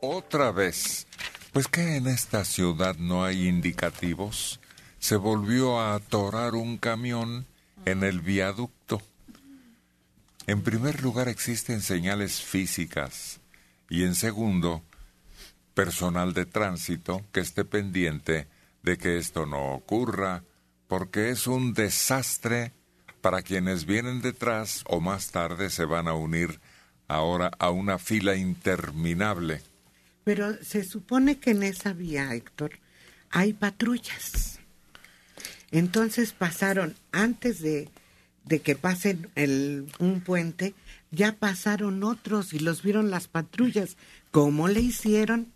otra vez. Pues que en esta ciudad no hay indicativos. Se volvió a atorar un camión en el viaducto. En primer lugar existen señales físicas y en segundo, personal de tránsito que esté pendiente de que esto no ocurra, porque es un desastre para quienes vienen detrás o más tarde se van a unir ahora a una fila interminable. Pero se supone que en esa vía, Héctor, hay patrullas. Entonces pasaron, antes de, de que pasen el, un puente, ya pasaron otros y los vieron las patrullas. ¿Cómo le hicieron?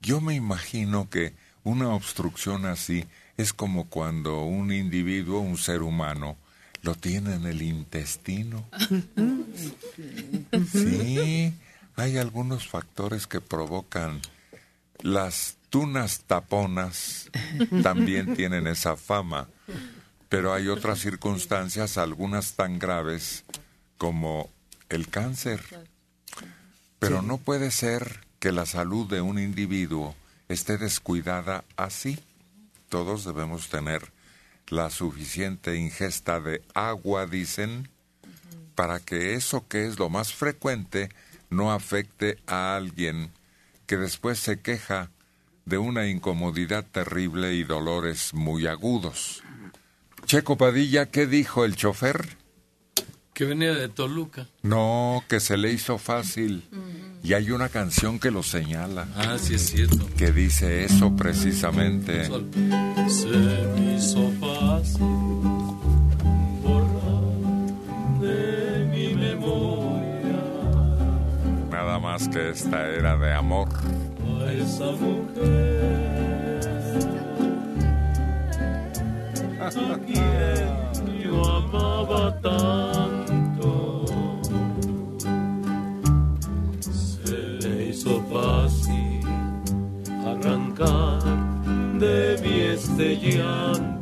Yo me imagino que una obstrucción así es como cuando un individuo, un ser humano, lo tiene en el intestino. Sí, hay algunos factores que provocan las tunas taponas también tienen esa fama, pero hay otras circunstancias, algunas tan graves como el cáncer. Pero no puede ser que la salud de un individuo esté descuidada así. Todos debemos tener la suficiente ingesta de agua, dicen, para que eso que es lo más frecuente no afecte a alguien que después se queja de una incomodidad terrible y dolores muy agudos. Checo Padilla, ¿qué dijo el chofer? Que venía de Toluca. No, que se le hizo fácil. Y hay una canción que lo señala. Ah, sí es cierto. Que dice eso precisamente. Se me hizo fácil Más que esta era de amor. a esa mujer a quien yo amaba tanto. Se le hizo fácil arrancar de mí este llanto.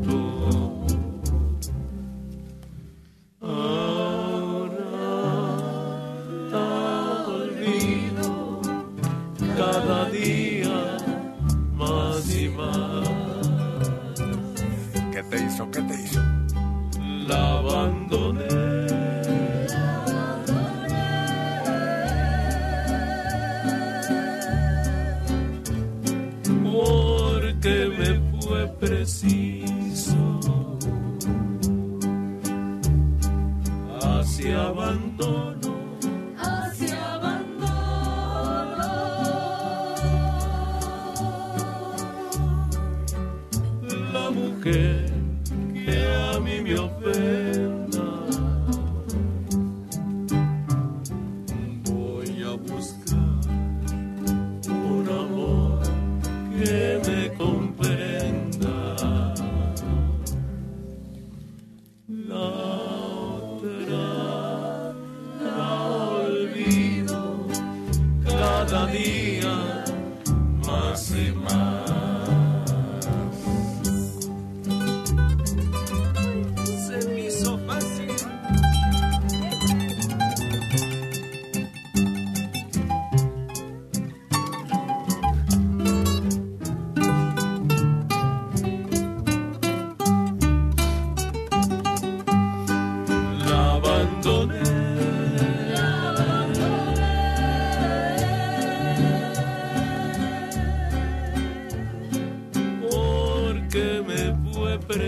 ¿Qué te hizo? La abandoné.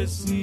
Fue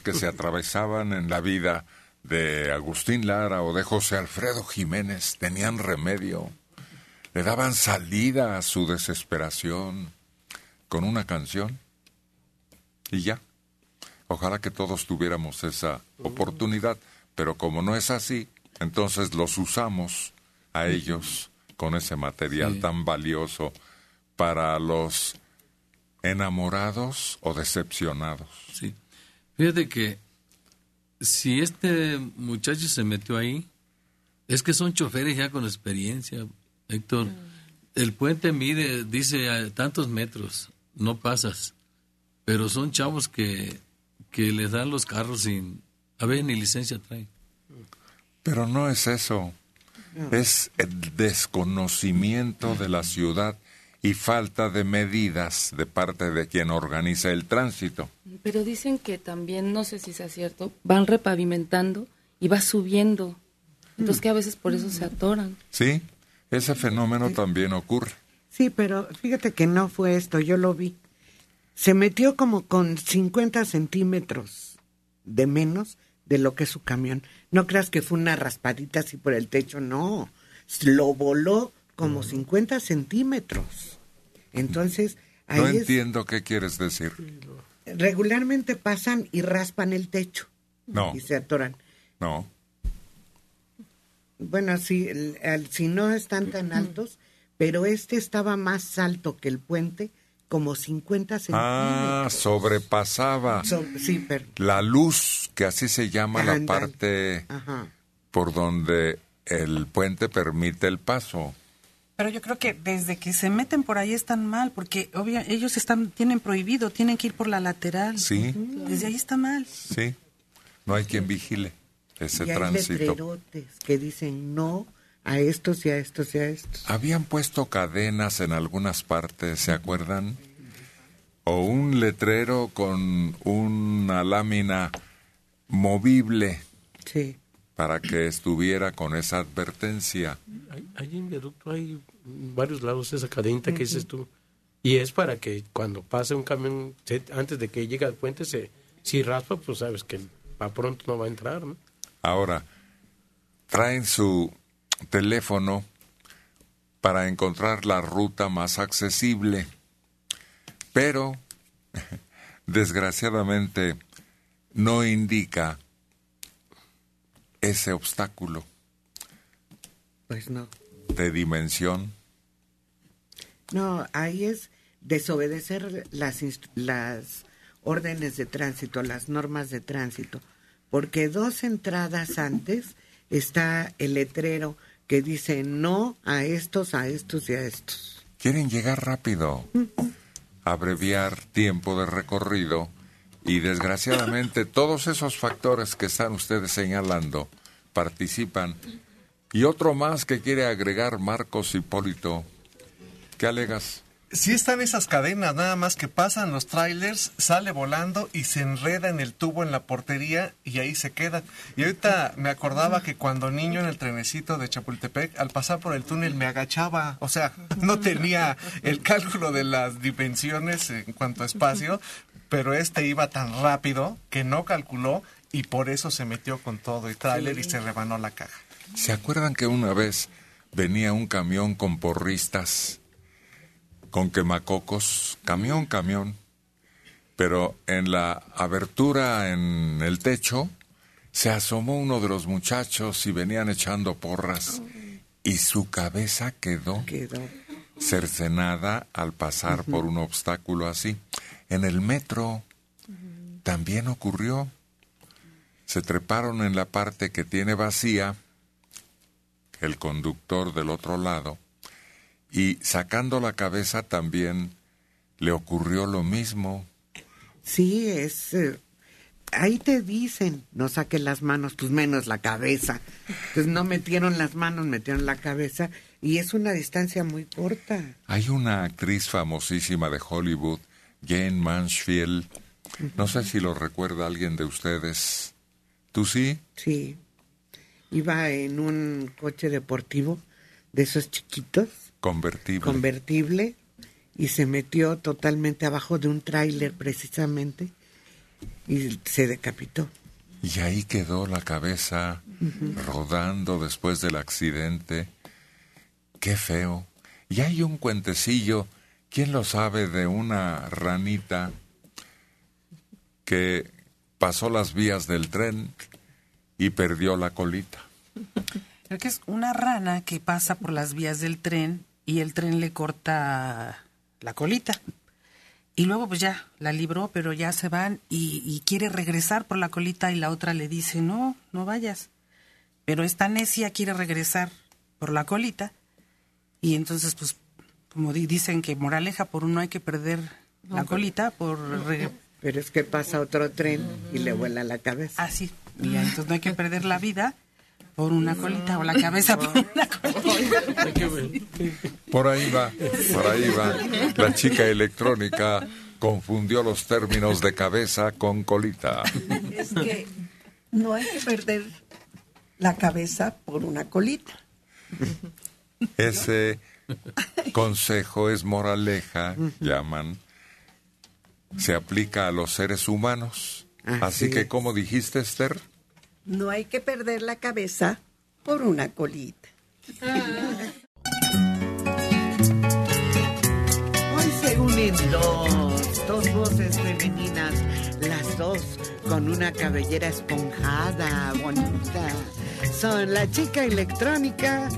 que se atravesaban en la vida de Agustín Lara o de José Alfredo Jiménez tenían remedio, le daban salida a su desesperación con una canción y ya. Ojalá que todos tuviéramos esa oportunidad, pero como no es así, entonces los usamos a ellos con ese material Sí. tan valioso para los enamorados o decepcionados. Sí. Fíjate que si este muchacho se metió ahí, es que son choferes ya con experiencia, Héctor. El puente mide, dice, a tantos metros, no pasas. Pero son chavos que, que les dan los carros sin... A ver, ni licencia traen. Pero no es eso. Es el desconocimiento de la ciudad y falta de medidas de parte de quien organiza el tránsito. Pero dicen que también, no sé si sea cierto, van repavimentando y va subiendo. Entonces que a veces por eso se atoran. ¿Sí? Ese fenómeno también ocurre. Sí, pero fíjate que no fue esto, yo lo vi. Se metió como con 50 centímetros de menos de lo que es su camión. No creas que fue una raspadita así por el techo, no. Lo voló como 50 centímetros. Entonces, ahí No es- entiendo qué quieres decir. Regularmente pasan y raspan el techo No, y se atoran. no. Bueno, si, el- el- si no están tan altos, pero este estaba más alto que el puente, como 50 Ah, centímetros. sobrepasaba So- sí, pero... la luz, que así se llama la parte Ajá. por donde el puente permite el paso. Pero yo creo que desde que se meten por ahí están mal, porque obvia, ellos están tienen prohibido, tienen que ir por la lateral. Sí, Desde ahí está mal. sí. No hay quien vigile ese y hay tránsito. letrerotes que dicen no a estos y a estos y a estos. Habían puesto cadenas en algunas partes, ¿se acuerdan? O un letrero con una lámina movible Sí. para que estuviera con esa advertencia. Hay, hay en viaducto, hay varios lados esa cadenita que dices tú. Y es para que cuando pase un camión, antes de que llegue al puente, se, si raspa, pues sabes que para pronto no va a entrar, ¿no? Ahora, traen su teléfono para encontrar la ruta más accesible, pero desgraciadamente no indica ese obstáculo Pues no. De dimensión. No, ahí es desobedecer las, las órdenes de tránsito, las normas de tránsito, porque dos entradas antes está el letrero que dice no a estos, a estos y a estos. Quieren llegar rápido, abreviar tiempo de recorrido y desgraciadamente todos esos factores que están ustedes señalando participan. Y otro más que quiere agregar Marcos Hipólito. ¿Qué alegas? Sí están esas cadenas, nada más que pasan los trailers, sale volando y se enreda en el tubo en la portería y ahí se queda. Y ahorita me acordaba que cuando niño en el trenecito de Chapultepec, al pasar por el túnel me agachaba, o sea, no tenía el cálculo de las dimensiones en cuanto a espacio, pero este iba tan rápido que no calculó y por eso se metió con todo y trailer y se rebanó la caja. ¿Se acuerdan que una vez venía un camión con porristas, con quemacocos? Camión, camión. Pero en la abertura en el techo se asomó uno de los muchachos y venían echando porras y su cabeza quedó Quedó. cercenada al pasar por un obstáculo así. En el metro también ocurrió. Se treparon en la parte que tiene vacía el conductor del otro lado y sacando la cabeza también le ocurrió lo mismo. Sí, es... eh, ahí te dicen, no saques las manos, pues menos la cabeza. Entonces no metieron las manos, metieron la cabeza y es una distancia muy corta. Hay una actriz famosísima de Hollywood, Jane Mansfield. No sé si lo recuerda alguien de ustedes. ¿Tú sí? Sí. Iba en un coche deportivo de esos chiquitos, Convertible. convertible, y se metió totalmente abajo de un tráiler precisamente y se decapitó. Y ahí quedó la cabeza rodando después del accidente. Qué feo. Y hay un cuentecillo, ¿quién lo sabe? De una ranita que pasó las vías del tren y perdió la colita. Creo que es una rana que pasa por las vías del tren y el tren le corta la colita. Y luego pues ya la libró, pero ya se van y, y quiere regresar por la colita y la otra le dice, no, no vayas. Pero esta necia quiere regresar por la colita y entonces pues como di- dicen que moraleja por uno hay que perder la colita por... Pero es que pasa otro tren y le vuela la cabeza. Ah, ya, entonces no hay que perder la vida por una colita o la cabeza por una colita. Por ahí va, por ahí va. La chica electrónica confundió los términos de cabeza con colita. Es que no hay que perder la cabeza por una colita. Ese consejo es moraleja, llaman. Se aplica a los seres humanos. Así Así que, como dijiste, Esther, No hay que perder la cabeza por una colita. Hoy se unen dos, dos voces femeninas, las dos con una cabellera esponjada, bonita. Son la chica electrónica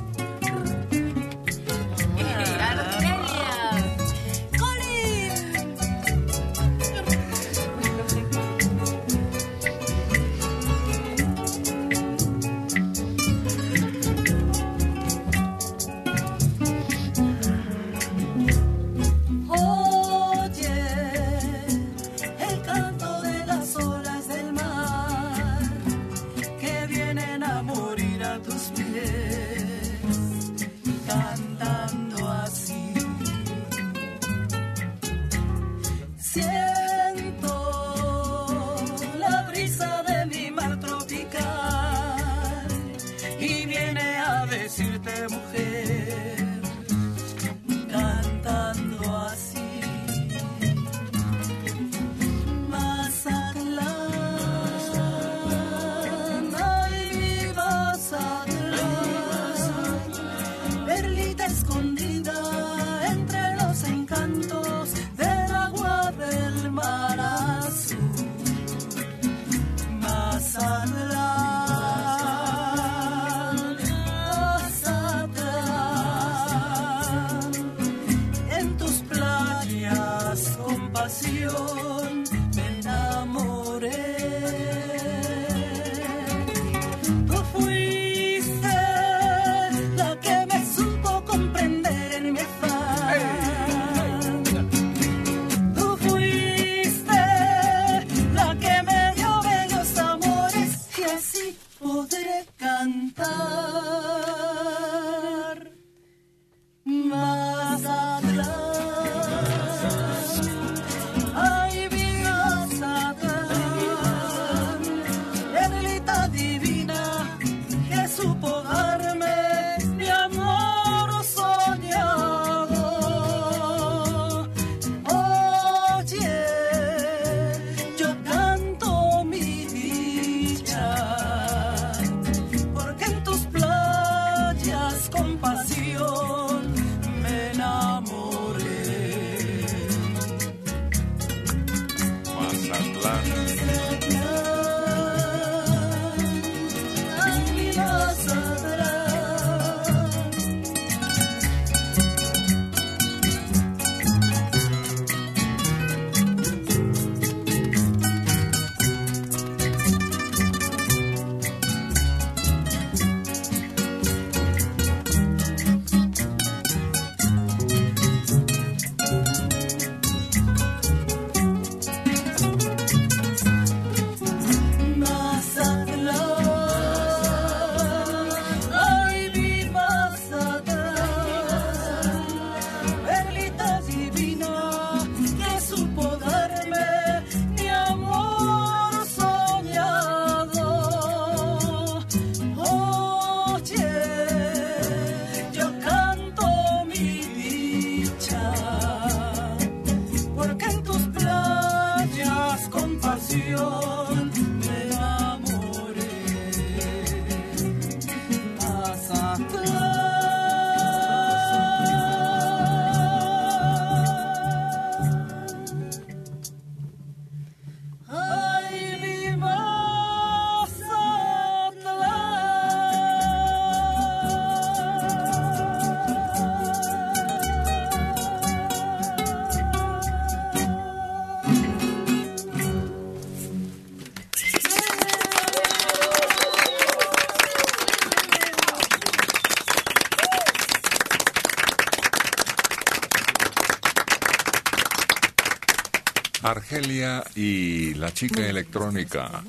Argelia y la chica electrónica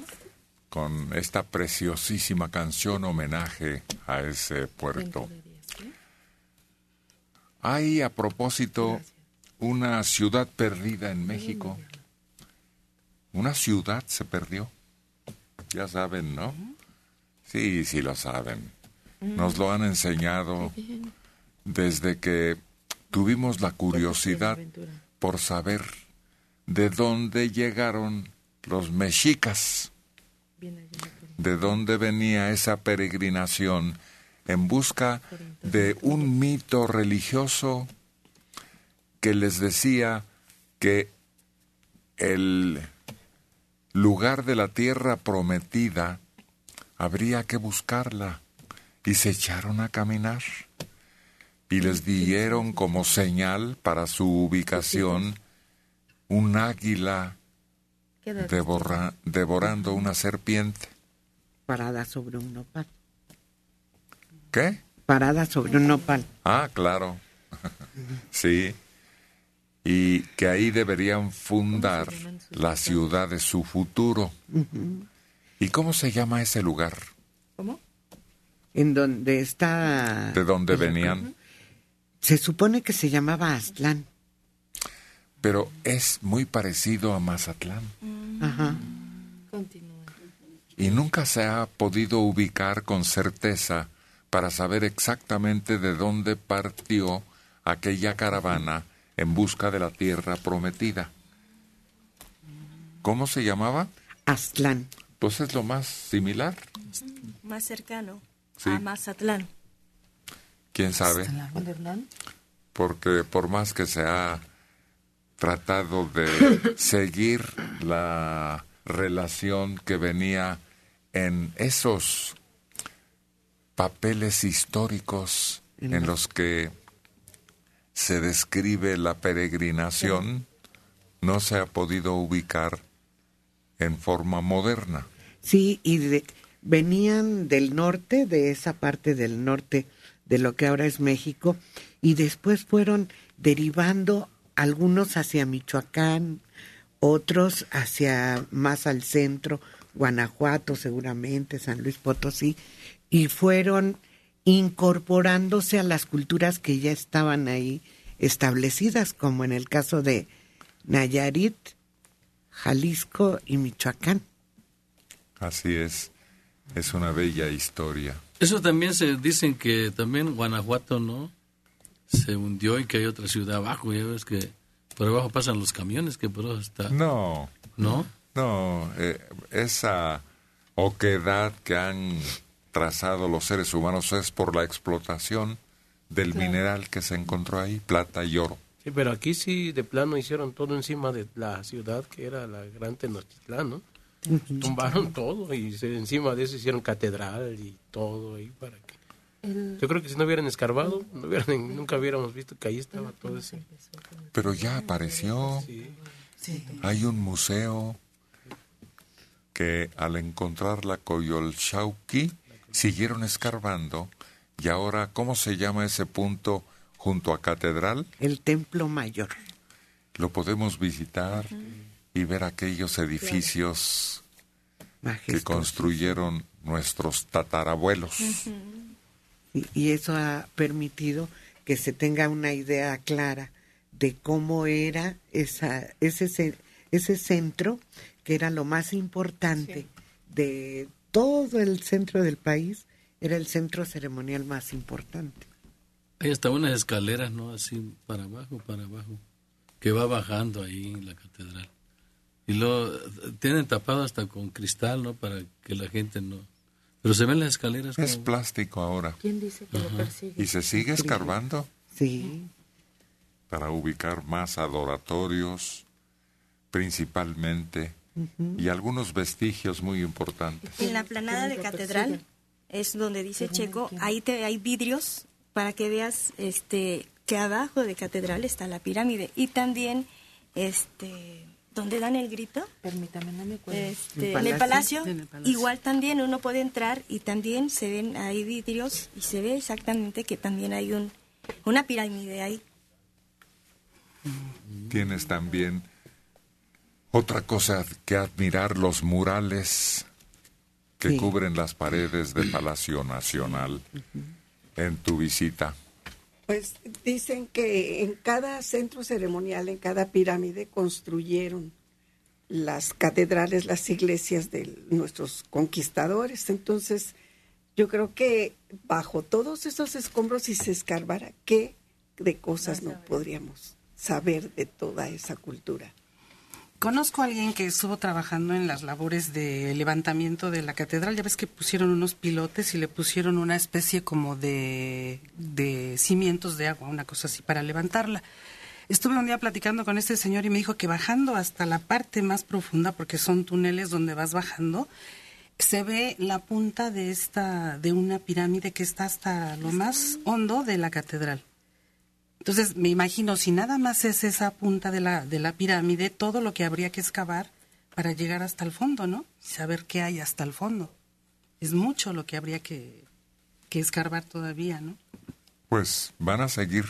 con esta preciosísima canción homenaje a ese puerto. Hay a propósito una ciudad perdida en México. Una ciudad se perdió. Ya saben, ¿no? Sí, sí lo saben. Nos lo han enseñado desde que tuvimos la curiosidad por saber de dónde llegaron los mexicas, de dónde venía esa peregrinación en busca de un mito religioso que les decía que el lugar de la tierra prometida habría que buscarla y se echaron a caminar. Y les dieron como señal para su ubicación un águila devora- devorando una serpiente. Parada sobre un nopal. ¿Qué? Parada sobre un nopal. Ah, claro. sí. Y que ahí deberían fundar la ciudad de su futuro. ¿Y cómo se llama ese lugar? ¿Cómo? En donde está... ¿De dónde venían? Se supone que se llamaba Aztlán. Pero es muy parecido a Mazatlán. Ajá. Continúa. Y nunca se ha podido ubicar con certeza para saber exactamente de dónde partió aquella caravana en busca de la tierra prometida. ¿Cómo se llamaba? Aztlán. Pues es lo más similar. Más cercano Sí. a Mazatlán. ¿Quién sabe? Porque por más que se ha tratado de seguir la relación que venía en esos papeles históricos en los que se describe la peregrinación, no se ha podido ubicar en forma moderna. Sí, y de- venían del norte, de esa parte del norte de lo que ahora es México, y después fueron derivando algunos hacia Michoacán, otros hacia más al centro, Guanajuato seguramente, San Luis Potosí, y fueron incorporándose a las culturas que ya estaban ahí establecidas, como en el caso de Nayarit, Jalisco y Michoacán. Así es, es una bella historia. Eso también se dicen que también Guanajuato, ¿no? Se hundió y que hay otra ciudad abajo. Ya ves que por abajo pasan los camiones, que por abajo está. No, ¿No? no, eh, esa oquedad que han trazado los seres humanos es por la explotación del mineral que se encontró ahí, plata y oro. Sí, pero aquí sí de plano hicieron todo encima de la ciudad que era la Gran Tenochtitlán, ¿no? Tumbaron todo y se- encima de eso hicieron catedral y todo ahí para Yo creo que si no hubieran escarbado, no hubieran, nunca hubiéramos visto que ahí estaba todo ese... Pero ya apareció. Hay un museo que al encontrar la Coyolxauqui siguieron escarbando y ahora, ¿cómo se llama ese punto junto a Catedral? El Templo Mayor. Lo podemos visitar y ver aquellos edificios que construyeron nuestros tatarabuelos. Y, y eso ha permitido que se tenga una idea clara de cómo era esa, ese, ese centro, que era lo más importante de todo el centro del país, era el centro ceremonial más importante. Hay hasta unas escaleras, ¿no? Así para abajo, para abajo, que va bajando ahí en la catedral. Y lo tienen tapado hasta con cristal, ¿no? Para que la gente no... Pero se ven las escaleras Es como... plástico ahora. ¿Quién dice que lo persigue? Y se sigue escarbando Sí, para ubicar más adoratorios, principalmente, y algunos vestigios muy importantes. En la planada de Catedral es donde dice Checo, ahí te, hay vidrios para que veas este que abajo de Catedral está la pirámide. Y también este donde dan el grito Permítame, no me acuerdo. este, ¿En el Palacio? palacio, En el Palacio. igual también uno puede entrar y también se ven ahí vidrios y se ve exactamente que también hay un una pirámide ahí Tienes también Otra cosa que admirar, los murales que Sí. cubren las paredes del Palacio Nacional en tu visita. Pues dicen que en cada centro ceremonial, en cada pirámide, construyeron las catedrales, las iglesias de nuestros conquistadores. Entonces, yo creo que bajo todos esos escombros, si se escarbara, ¿qué de cosas no podríamos saber de toda esa cultura? Conozco a alguien que estuvo trabajando en las labores de levantamiento de la catedral. Ya ves que pusieron unos pilotes y le pusieron una especie como de, de cimientos de agua, una cosa así, para levantarla. Estuve un día platicando con este señor y me dijo que bajando hasta la parte más profunda, porque son túneles donde vas bajando, se ve la punta de esta, de una pirámide que está hasta lo más hondo de la catedral. Entonces, me imagino, si nada más es esa punta de la, de la pirámide, todo lo que habría que excavar para llegar hasta el fondo, ¿no? Saber qué hay hasta el fondo. Es mucho lo que habría que, que escarbar todavía, ¿no? Pues van a seguir.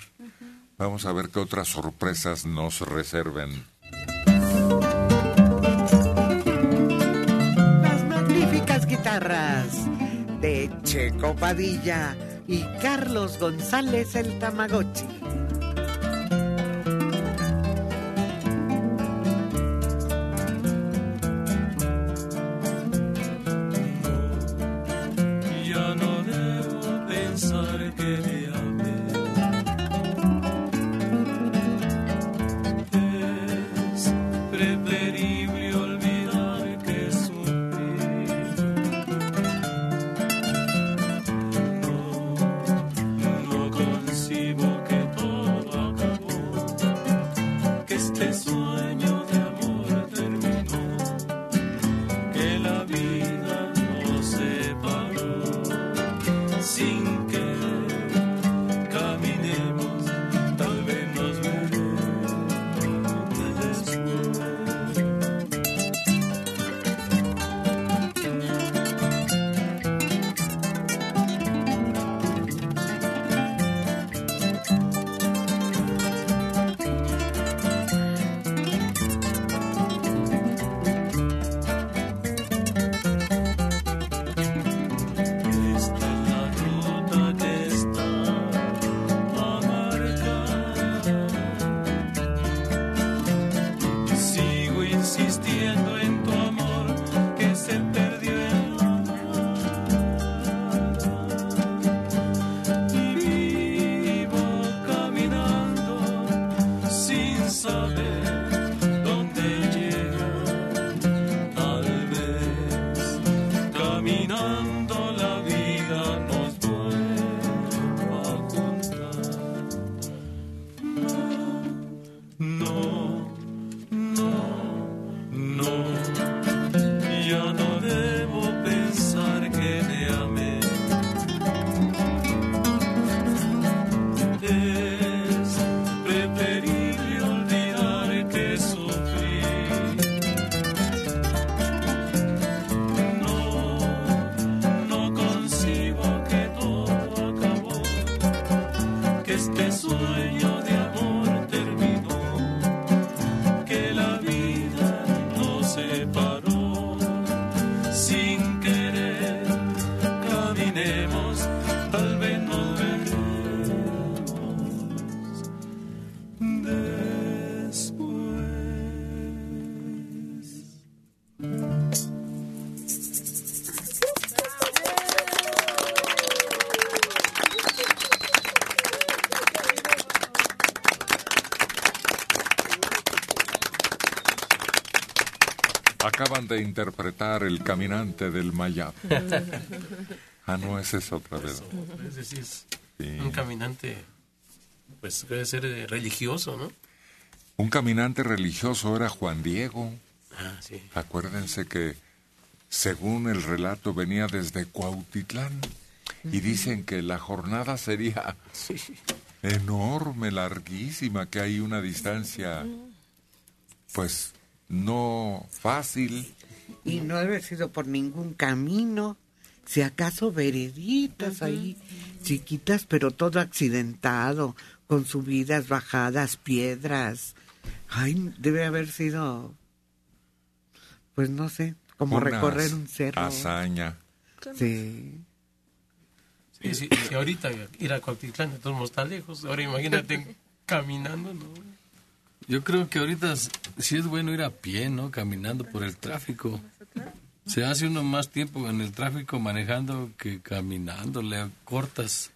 Vamos a ver qué otras sorpresas nos reserven. Las magníficas guitarras de Checo Padilla y Carlos González el Tamagotchi. baby. De interpretar El Caminante del Mayab. Ah, no, ese es otra vez. Es decir, es Sí. un caminante, pues debe ser eh, religioso, ¿no? Un caminante religioso era Juan Diego. Ah, sí. Acuérdense que, según el relato, venía desde Cuautitlán. Y dicen que la jornada sería enorme, larguísima, que hay una distancia, pues, no fácil. Y no debe haber sido por ningún camino, si acaso vereditas ahí, chiquitas, pero todo accidentado, con subidas, bajadas, piedras. Ay, debe haber sido pues no sé, como Una recorrer un cerro. Hazaña. Sí. Sí, sí, sí, ahorita ir a Cuautitlán, de todos está lejos. Ahora imagínate caminando, ¿no? Yo creo que ahorita sí es bueno ir a pie, ¿no? Caminando por el tráfico. Se hace uno más tiempo en el tráfico manejando que caminando, le cortas.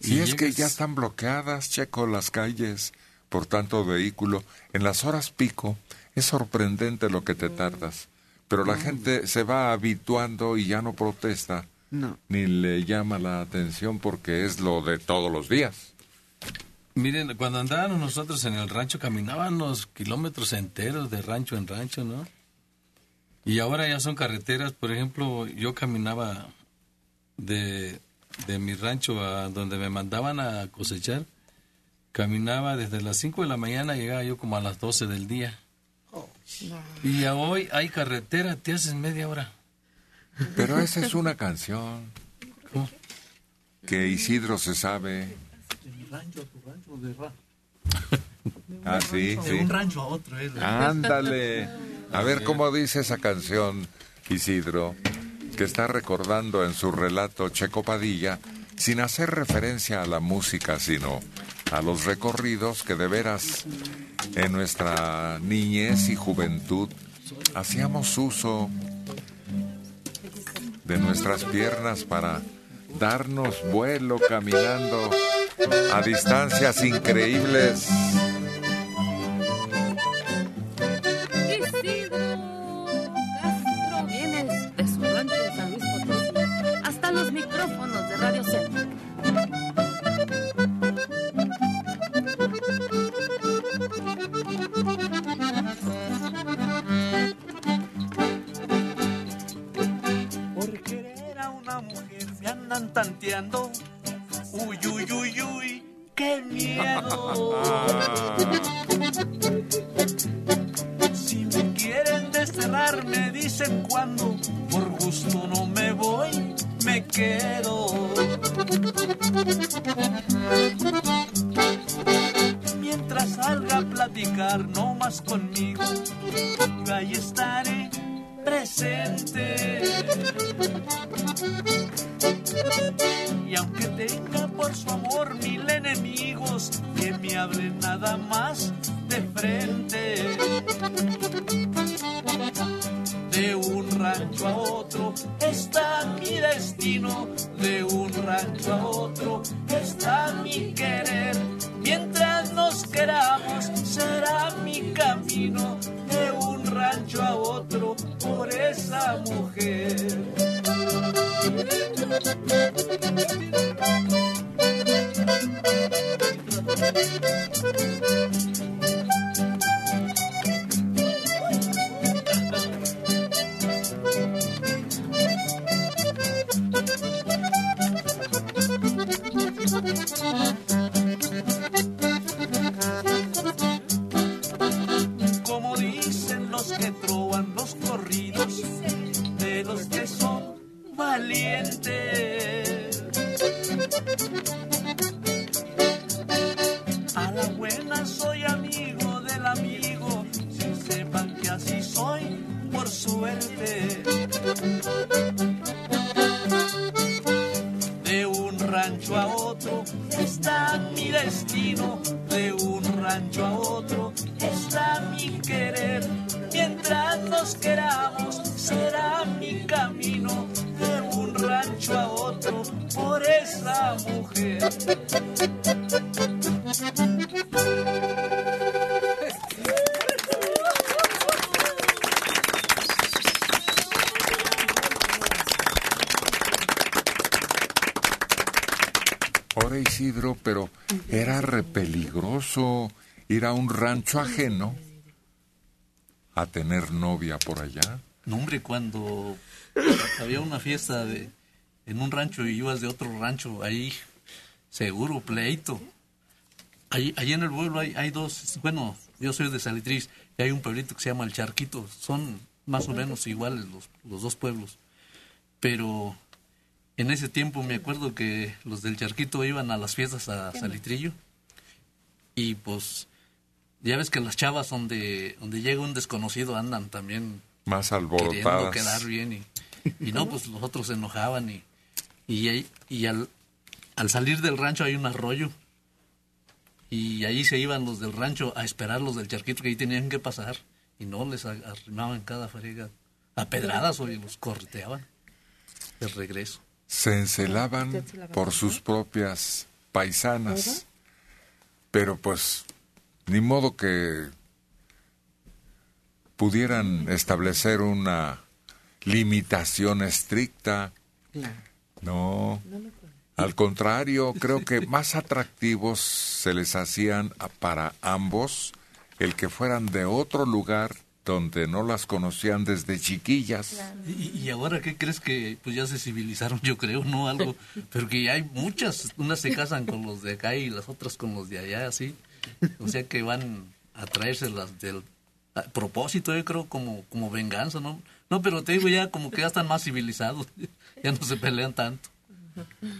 Y es que ya están bloqueadas, Checo, las calles por tanto vehículo. En las horas pico es sorprendente lo que te tardas. Pero la gente se va habituando y ya no protesta, No. ni le llama la atención porque es lo de todos los días. Miren, cuando andábamos nosotros en el rancho caminábamos kilómetros enteros de rancho en rancho, ¿no? Y ahora ya son carreteras, por ejemplo, yo caminaba de, de mi rancho a donde me mandaban a cosechar, caminaba desde las 5 de la mañana, llegaba yo como a las 12 del día. Y ya hoy hay carretera, te haces media hora. Pero esa es una canción ¿Cómo? que Isidro se sabe. De mi rancho a tu rancho, de, ra- Ah, sí, de sí. un rancho a otro. ¿eh? Ándale. A ver cómo dice esa canción, Isidro, que está recordando en su relato Checo Padilla, sin hacer referencia a la música, sino a los recorridos que de veras en nuestra niñez y juventud hacíamos uso de nuestras piernas para darnos vuelo caminando a distancias increíbles. Ajeno a tener novia por allá. No, hombre, cuando había una fiesta de, en un rancho y ibas de otro rancho, ahí seguro, pleito. Ahí, ahí en el pueblo hay, hay dos, bueno, yo soy de Salitriz y hay un pueblito que se llama El Charquito. Son más o menos iguales los, los dos pueblos. Pero en ese tiempo me acuerdo que los del Charquito iban a las fiestas a Salitrillo y pues ya ves que las chavas donde, donde llega un desconocido andan también Más queriendo alborotadas. quedar bien y, y no, pues los otros se enojaban y, y, y al, al salir del rancho hay un arroyo y ahí se iban los del rancho a esperar los del charquito que ahí tenían que pasar y no les arrimaban cada frega a pedradas o y los correteaban de regreso. Se encelaban por sus propias paisanas, pero pues ni modo que pudieran establecer una limitación estricta. No. Al contrario, creo que más atractivos se les hacían a- para ambos el que fueran de otro lugar donde no las conocían desde chiquillas. Y, y ahora, ¿qué crees que pues ya se civilizaron, yo creo, no algo? Pero que ya hay muchas, unas se casan con los de acá y las otras con los de allá, así. O sea que van a traérselas del a propósito, yo creo, como, como venganza, ¿no? No, pero te digo ya como que ya están más civilizados, ya no se pelean tanto.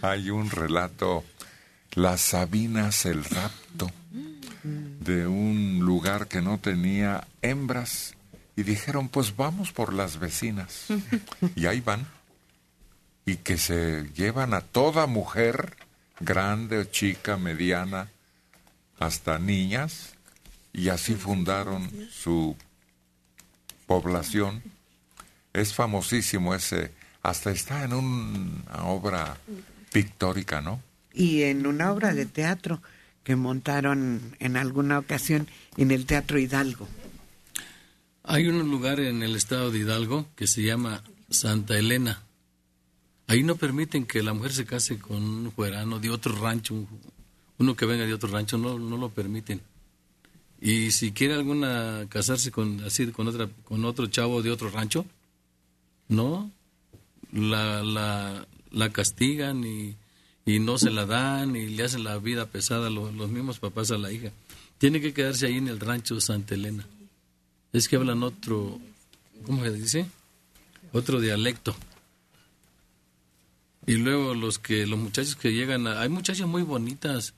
Hay un relato, Las Sabinas el rapto, de un lugar que no tenía hembras y dijeron, pues vamos por las vecinas. Y ahí van. Y que se llevan a toda mujer, grande o chica, mediana, hasta niñas, y así fundaron su población. Es famosísimo ese, hasta está en una obra pictórica, ¿no? Y en una obra de teatro que montaron en alguna ocasión en el Teatro Hidalgo. Hay un lugar en el estado de Hidalgo que se llama Santa Elena. Ahí no permiten que la mujer se case con un fuerano de otro rancho, uno que venga de otro rancho, no, no lo permiten. Y si quiere alguna casarse con así con otra con otro chavo de otro rancho, no, la, la, la castigan y, y no se la dan y le hacen la vida pesada lo- los mismos papás a la hija. Tiene que quedarse ahí en el rancho Santa Elena. Es que hablan otro, ¿cómo se dice? Otro dialecto. Y luego los que los muchachos que llegan, a- hay muchachas muy bonitas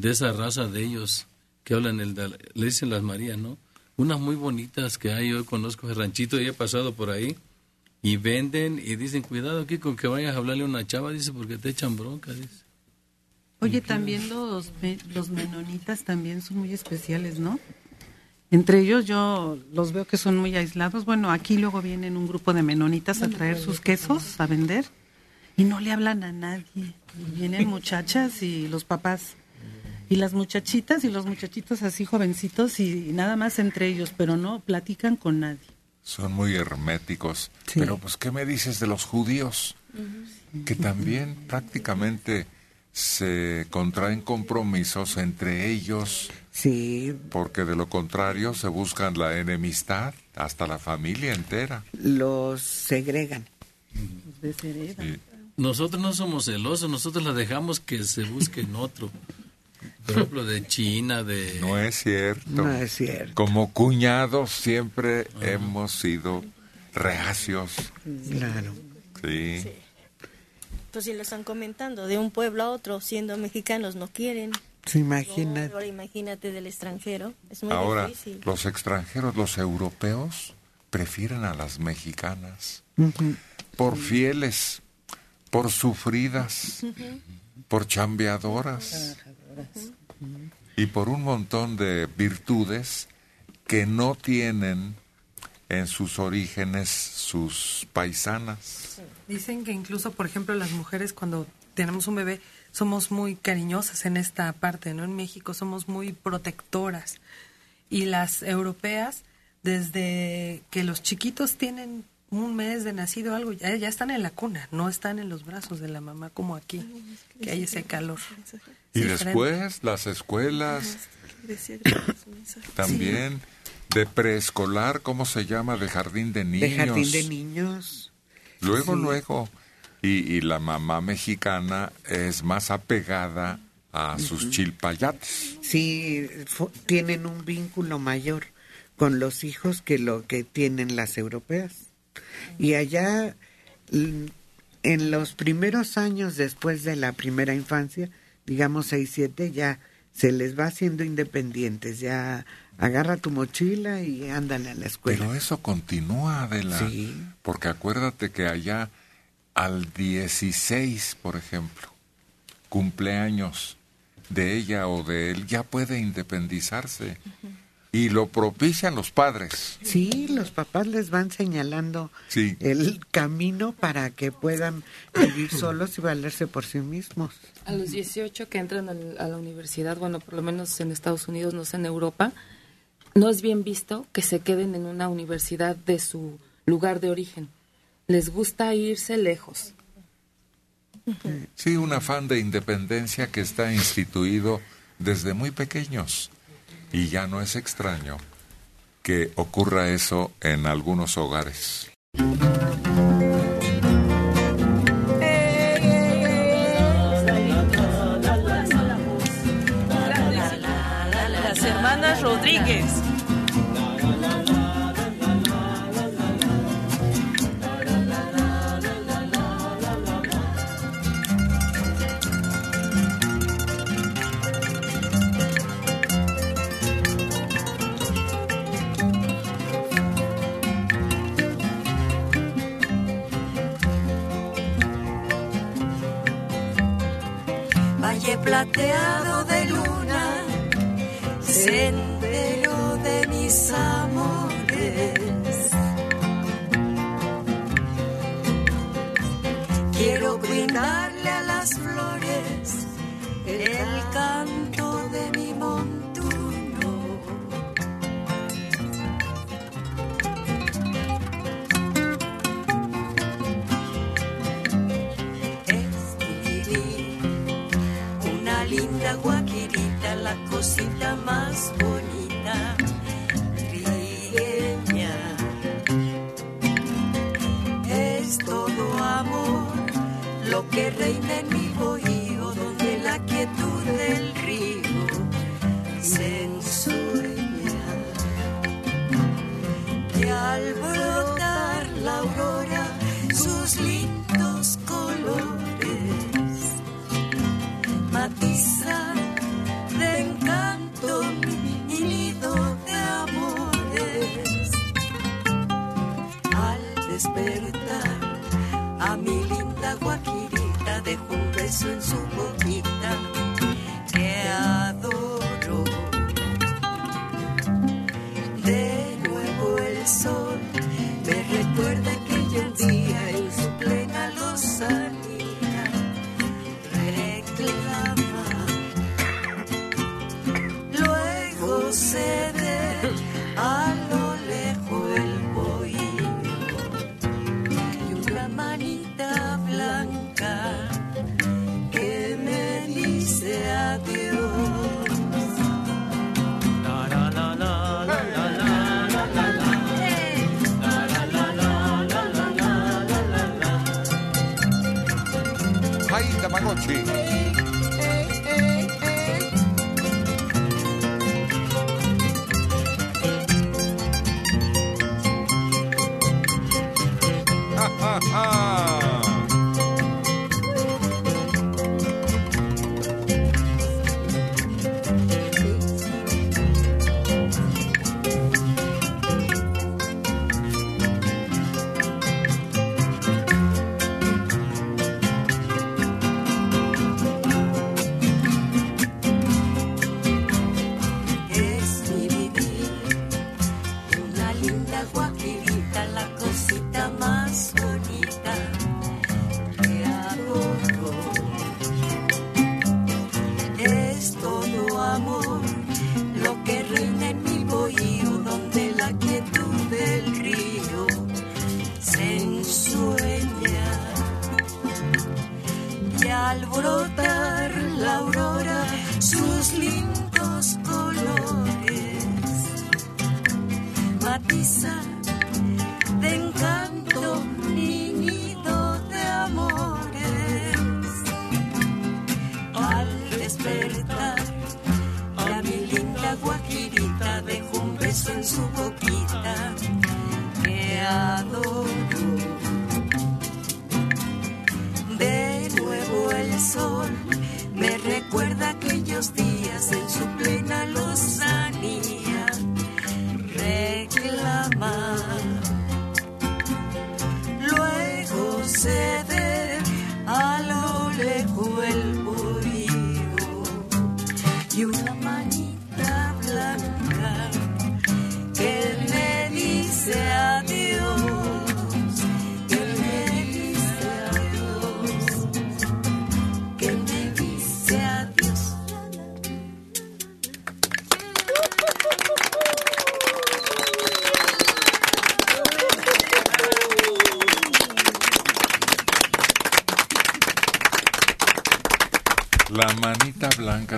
de esa raza de ellos que hablan el le dicen las Marías, ¿no? Unas muy bonitas que hay, yo conozco el ranchito y he pasado por ahí y venden y dicen, cuidado aquí con que vayas a hablarle a una chava, dice, porque te echan bronca, dice. Oye, también los, los menonitas también son muy especiales, ¿no? Entre ellos yo los veo que son muy aislados. Bueno, aquí luego vienen un grupo de menonitas a traer sus quesos a vender y no le hablan a nadie. Y vienen muchachas y los papás. Y las muchachitas y los muchachitos así jovencitos y, nada más entre ellos, pero no platican con nadie. Son muy herméticos. Pero pues, ¿qué me dices de los judíos? Que también prácticamente se contraen compromisos entre ellos. Sí. Porque de lo contrario se buscan la enemistad, hasta la familia entera. Los segregan. Los desheredan. Nosotros no somos celosos, nosotros la dejamos que se busquen otro. Por ejemplo, de China, de... No es cierto. No es cierto. Como cuñados siempre hemos sido reacios. Claro. Sí. Pues si lo están comentando, de un pueblo a otro, siendo mexicanos, no quieren. Se imagina. No, ahora imagínate del extranjero. Es muy Ahora, difícil. los extranjeros, los europeos, prefieren a las mexicanas. Por fieles, por sufridas, por chambeadoras y por un montón de virtudes que no tienen en sus orígenes sus paisanas. Dicen que incluso, por ejemplo, las mujeres cuando tenemos un bebé somos muy cariñosas en esta parte, ¿no? En México somos muy protectoras. Y las europeas, desde que los chiquitos tienen un mes de nacido algo, ya, ya están en la cuna, no están en los brazos de la mamá como aquí, que hay ese calor. Y Es después las escuelas también de preescolar, ¿cómo se llama? De jardín de niños. De jardín de niños. Luego, Sí. luego. Y, y la mamá mexicana es más apegada a sus chilpayates. Sí, tienen un vínculo mayor con los hijos que lo que tienen las europeas. Y allá, en los primeros años después de la primera infancia, digamos 6, 7, ya se les va haciendo independientes. Ya agarra tu mochila y ándale a la escuela. Pero eso continúa, Adela. Sí. Porque acuérdate que allá al 16, por ejemplo, cumpleaños de ella o de él, ya puede independizarse. Y lo propician los padres. Sí, los papás les van señalando Sí. el camino para que puedan vivir solos y valerse por sí mismos. A los 18 que entran al- a la universidad, bueno, por lo menos en Estados Unidos, no sé, en Europa, no es bien visto que se queden en una universidad de su lugar de origen. Les gusta irse lejos. Sí, un afán de independencia que está instituido desde muy pequeños. Y ya no es extraño que ocurra eso en algunos hogares. Plateado de luna, sendero de mis amores. Quiero brindarle la cosita más bonita, trigueña. Es todo amor lo que reina en mi bohío, donde la quietud del río se ensueña. Y al brotar la aurora, sus lindos colores matiza despertar, a mi linda guajirita dejo un beso en su boquita. Que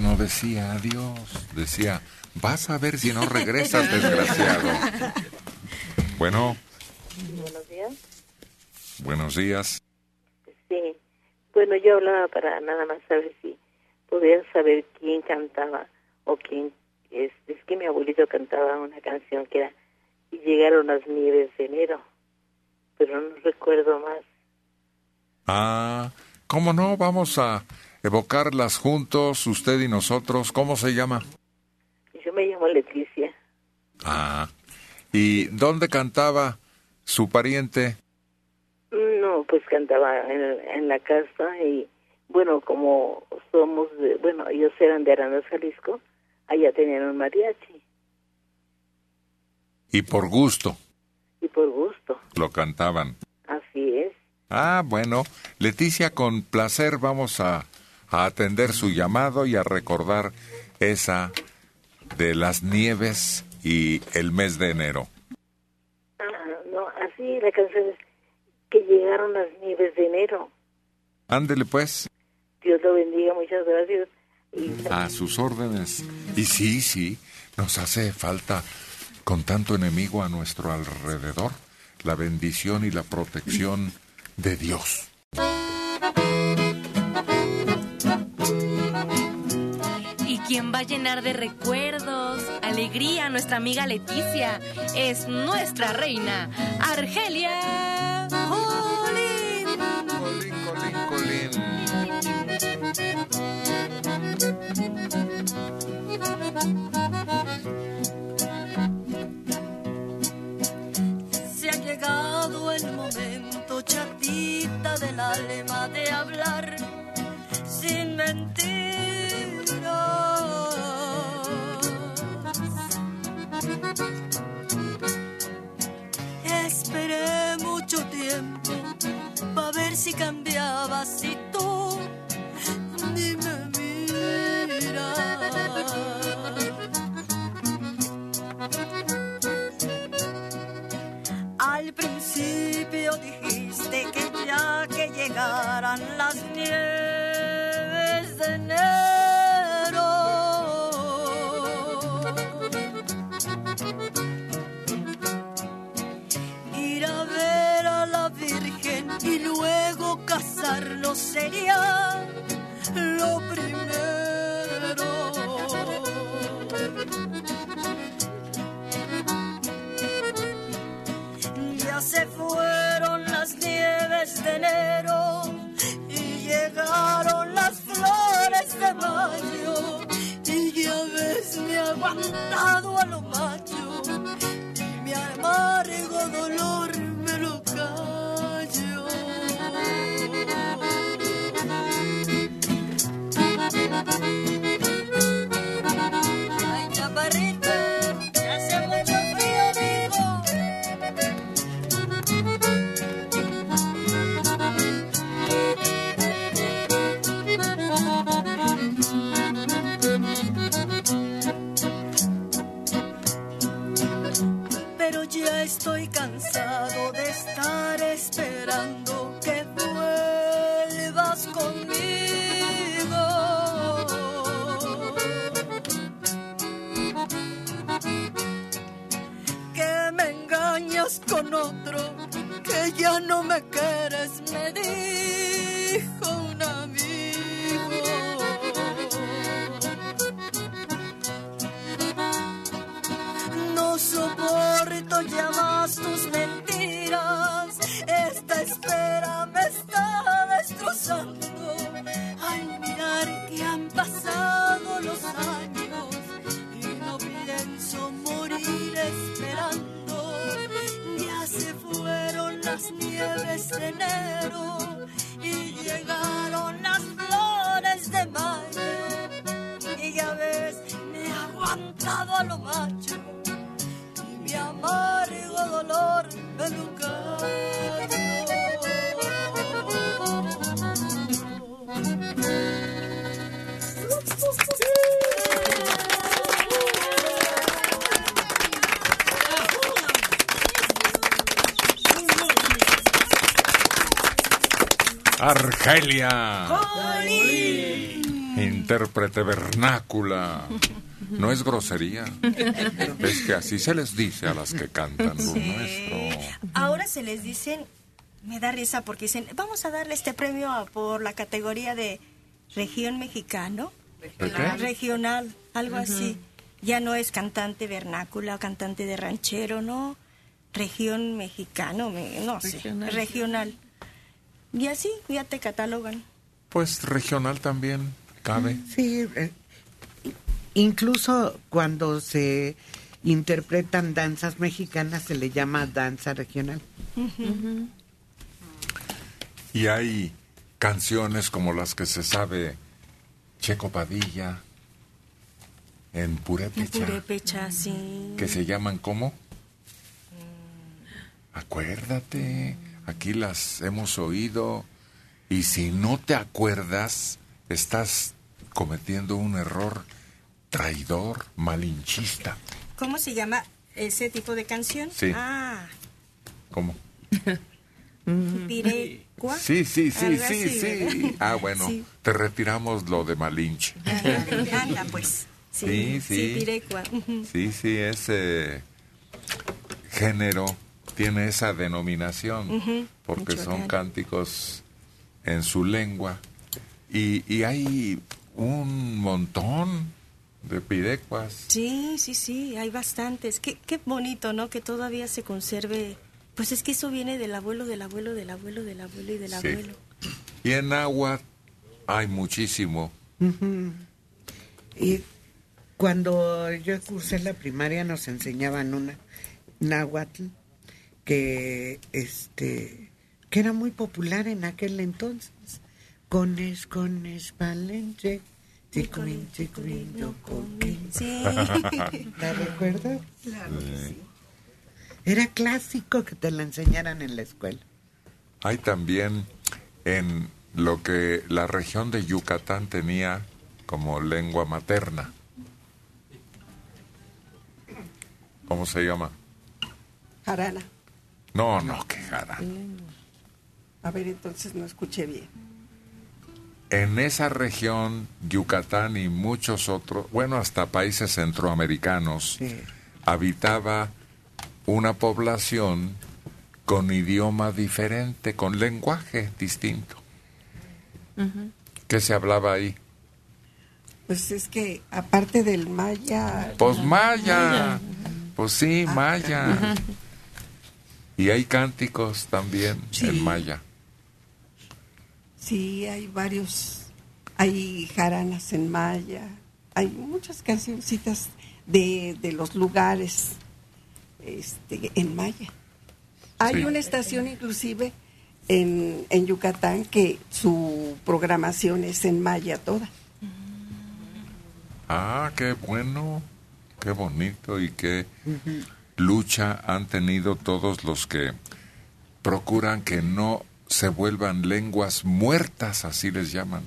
no decía adiós, decía, vas a ver si no regresas, desgraciado. Bueno, Buenos días. buenos días. Sí. Bueno, yo hablaba para nada más saber si podían saber quién cantaba o quién. Es, es que mi abuelito cantaba una canción que era Y llegaron las nieves de enero, pero no recuerdo más. Ah, ¿cómo no? Vamos a evocarlas juntos, usted y nosotros. ¿Cómo se llama? Yo me llamo Leticia. Ah, ¿y dónde cantaba su pariente? No, pues cantaba en, en la casa y bueno, como somos, de, bueno, ellos eran de Arandas, Jalisco, allá tenían un mariachi Y por gusto y por gusto, lo cantaban. así es. Ah, bueno, Leticia, con placer vamos a, a atender su llamado y a recordar esa de las nieves y el mes de enero. Ah, no, así la canción es que llegaron las nieves de enero. Ándele pues, Dios lo bendiga, muchas gracias. Y a sus órdenes. Y sí, sí, nos hace falta, con tanto enemigo a nuestro alrededor, la bendición y la protección de Dios. Va a llenar de recuerdos, alegría nuestra amiga Leticia? Es nuestra reina, Argelia. Se ha llegado el momento, chatita del alma, de hablar sin mentiras. Esperé mucho tiempo para ver si cambiabas y tú ni me miras. Al principio dijiste que ya que llegaran las nieves de enero, casarnos sería lo primero. Ya se fueron las nieves de enero y llegaron las flores de mayo. Y ya ves, me he aguantado a lo macho y mi amargo dolor me lo estoy cansado de estar esperando que con otro, que ya no me quieres, me dijo un amigo. No soporto ya más tus mentiras. Esta espera me está destrozando. Al mirar que han pasado los años las nieves de enero y llegaron las flores de mayo. Y ya ves, me he aguantado a lo macho y mi amargo dolor me Argelia. Jolín. intérprete vernácula. No es grosería. Es que así se les dice a las que cantan lo Sí. nuestro. Ahora se les dicen, me da risa porque dicen, vamos a darle este premio a- por la categoría de región mexicano. Regional, algo así. Ya no es cantante vernácula, cantante de ranchero, no. Región mexicano, me- no sé, Regional. Y así ya te catalogan. Pues regional también cabe. Sí, eh, incluso cuando se interpretan danzas mexicanas se le llama danza regional. Y hay canciones como las que se sabe Checo Padilla en En Purépecha, Purépecha, sí. que se llaman ¿cómo? Acuérdate, aquí las hemos oído y si no te acuerdas, estás cometiendo un error traidor, malinchista. ¿Cómo se llama ese tipo de canción? Sí. Ah, ¿Cómo? Pirecua. Sí, sí, sí, Algo sí, así, sí. ¿verdad? Ah, bueno, Sí. te retiramos lo de Malinche. Anda, pues. Sí, Sí, sí. sí. Sí, sí, ese género tiene esa denominación porque Michoacán. son cánticos en su lengua y, y hay un montón de pirecuas. Sí, sí, sí, hay bastantes. Qué, qué bonito, ¿no? Que todavía se conserve. Pues es que eso viene del abuelo, del abuelo, del abuelo, del abuelo y del Sí. abuelo. Y en agua hay muchísimo. Y cuando yo cursé la primaria nos enseñaban una náhuatl que este que era muy popular en aquel entonces. Cones, cones, palenche, chicuín, chicuín, yocoquín. Sí. ¿La recuerdas? Claro que sí. Era clásico que te la enseñaran en la escuela. Hay también en lo que la región de Yucatán tenía como lengua materna. ¿Cómo se llama? Jarana. No, no, que jara. A ver, entonces no escuché bien. En esa región, Yucatán y muchos otros, bueno, hasta países centroamericanos, habitaba una población con idioma diferente, con lenguaje distinto. ¿Qué se hablaba ahí? Pues es que aparte del maya... Pues maya. Pues sí, maya. Y hay cánticos también en maya. Sí, hay varios, hay jaranas en maya, hay muchas cancioncitas de, de los lugares este, en maya. Hay Sí. una estación inclusive en, en Yucatán que su programación es en maya toda. Ah, qué bueno, qué bonito y qué lucha han tenido todos los que procuran que no se vuelvan lenguas muertas, así les llaman.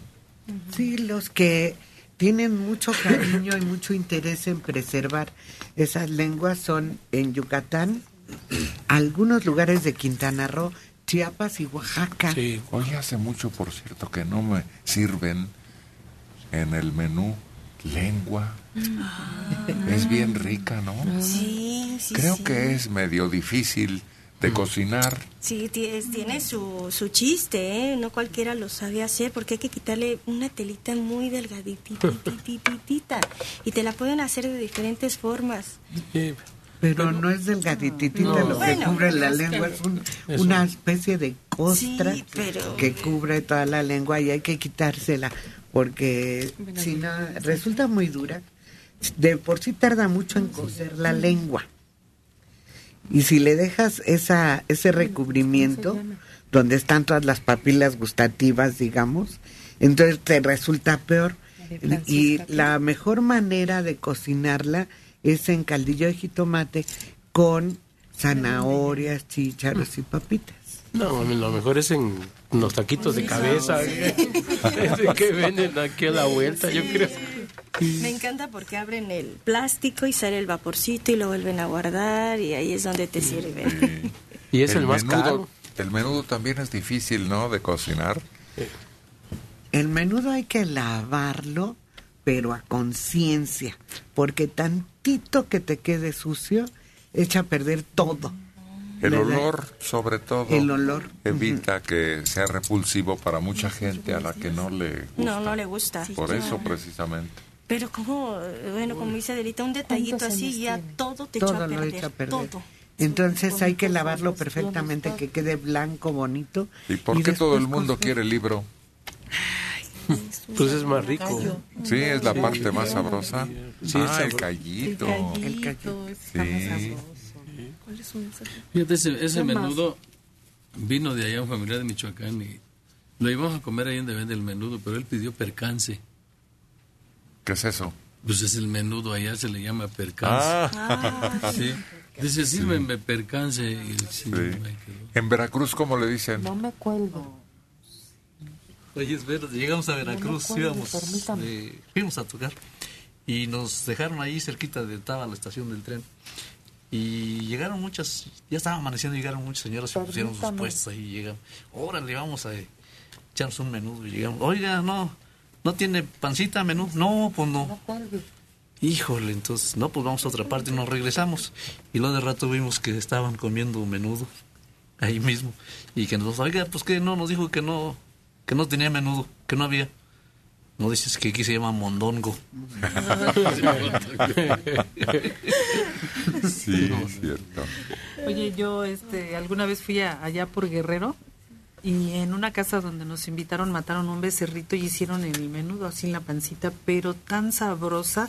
Sí, los que tienen mucho cariño y mucho interés en preservar esas lenguas son en Yucatán, algunos lugares de Quintana Roo, Chiapas y Oaxaca. Sí, hoy hace mucho, por cierto, que no me sirven en el menú lengua. Es bien rica, ¿no? Sí, sí, Creo sí. que es medio difícil de cocinar. Sí, tie- tiene su, su chiste, ¿eh? No cualquiera lo sabe hacer porque hay que quitarle una telita muy delgaditita y te la pueden hacer de diferentes formas. Pero no es delgadititita No. lo que Bueno, cubre la es lengua, que- es un- es una un- especie de costra Sí, pero- que cubre toda la lengua y hay que quitársela porque si no resulta muy dura. De por sí tarda mucho en cocer la lengua. Y si le dejas esa ese recubrimiento donde están todas las papilas gustativas, digamos, entonces te resulta peor. Y la mejor manera de cocinarla es en caldillo de jitomate con zanahorias, chícharos y papitas. No, lo mejor es en los taquitos de cabeza que venden aquí a la vuelta, yo creo. Me encanta porque abren el plástico y sale el vaporcito y lo vuelven a guardar y ahí es donde te sirven. Y es el, más menudo, caro. El menudo también es difícil, ¿no? De cocinar. El menudo hay que lavarlo, pero a conciencia, porque tantito que te quede sucio echa a perder todo. El olor, sobre todo, El olor. evita que sea repulsivo para mucha gente a la que no le No, no le gusta. Por eso, precisamente. Pero como, bueno, como dice Adelita, un detallito así ya todo te todo echa a lo perder. echa a perder. Todo. Entonces hay que lavarlo perfectamente, que quede blanco, bonito. ¿Y por qué todo el mundo quiere el libro? Pues es más rico. Sí, es la parte más sabrosa. Sí, ah, el sabroso. callito. El callito. Sí. Fíjate, ese, ese ¿Qué más? menudo vino de allá un familiar de Michoacán y lo íbamos a comer ahí donde vende el menudo, pero él pidió percance. ¿Qué es eso? Pues es el menudo, allá se le llama percance. Ah. Sí. Dice, sírveme percance. Y el Sí. En Veracruz, ¿cómo le dicen? No me cuelgo. Oye, es verdad, llegamos a Veracruz, No, íbamos, fuimos a tocar y nos dejaron ahí cerquita de estaba la estación del tren. Y llegaron muchas, ya estaba amaneciendo, llegaron muchas señoras y pusieron sus puestos ahí. Llegaron, órale, vamos a echarnos un menudo. Y llegamos, oiga, no, ¿no tiene pancita menudo? No, pues no. Híjole, entonces, no, pues vamos a otra parte y nos regresamos. Y luego de rato vimos que estaban comiendo menudo ahí mismo. Y que nos, oiga, pues que no, nos dijo que no, que no tenía menudo, que no había. No dices que aquí se llama mondongo. Sí, es cierto. Oye, yo este, alguna vez fui a- allá por Guerrero y en una casa donde nos invitaron mataron un becerrito y hicieron el menudo así en la pancita, pero tan sabrosa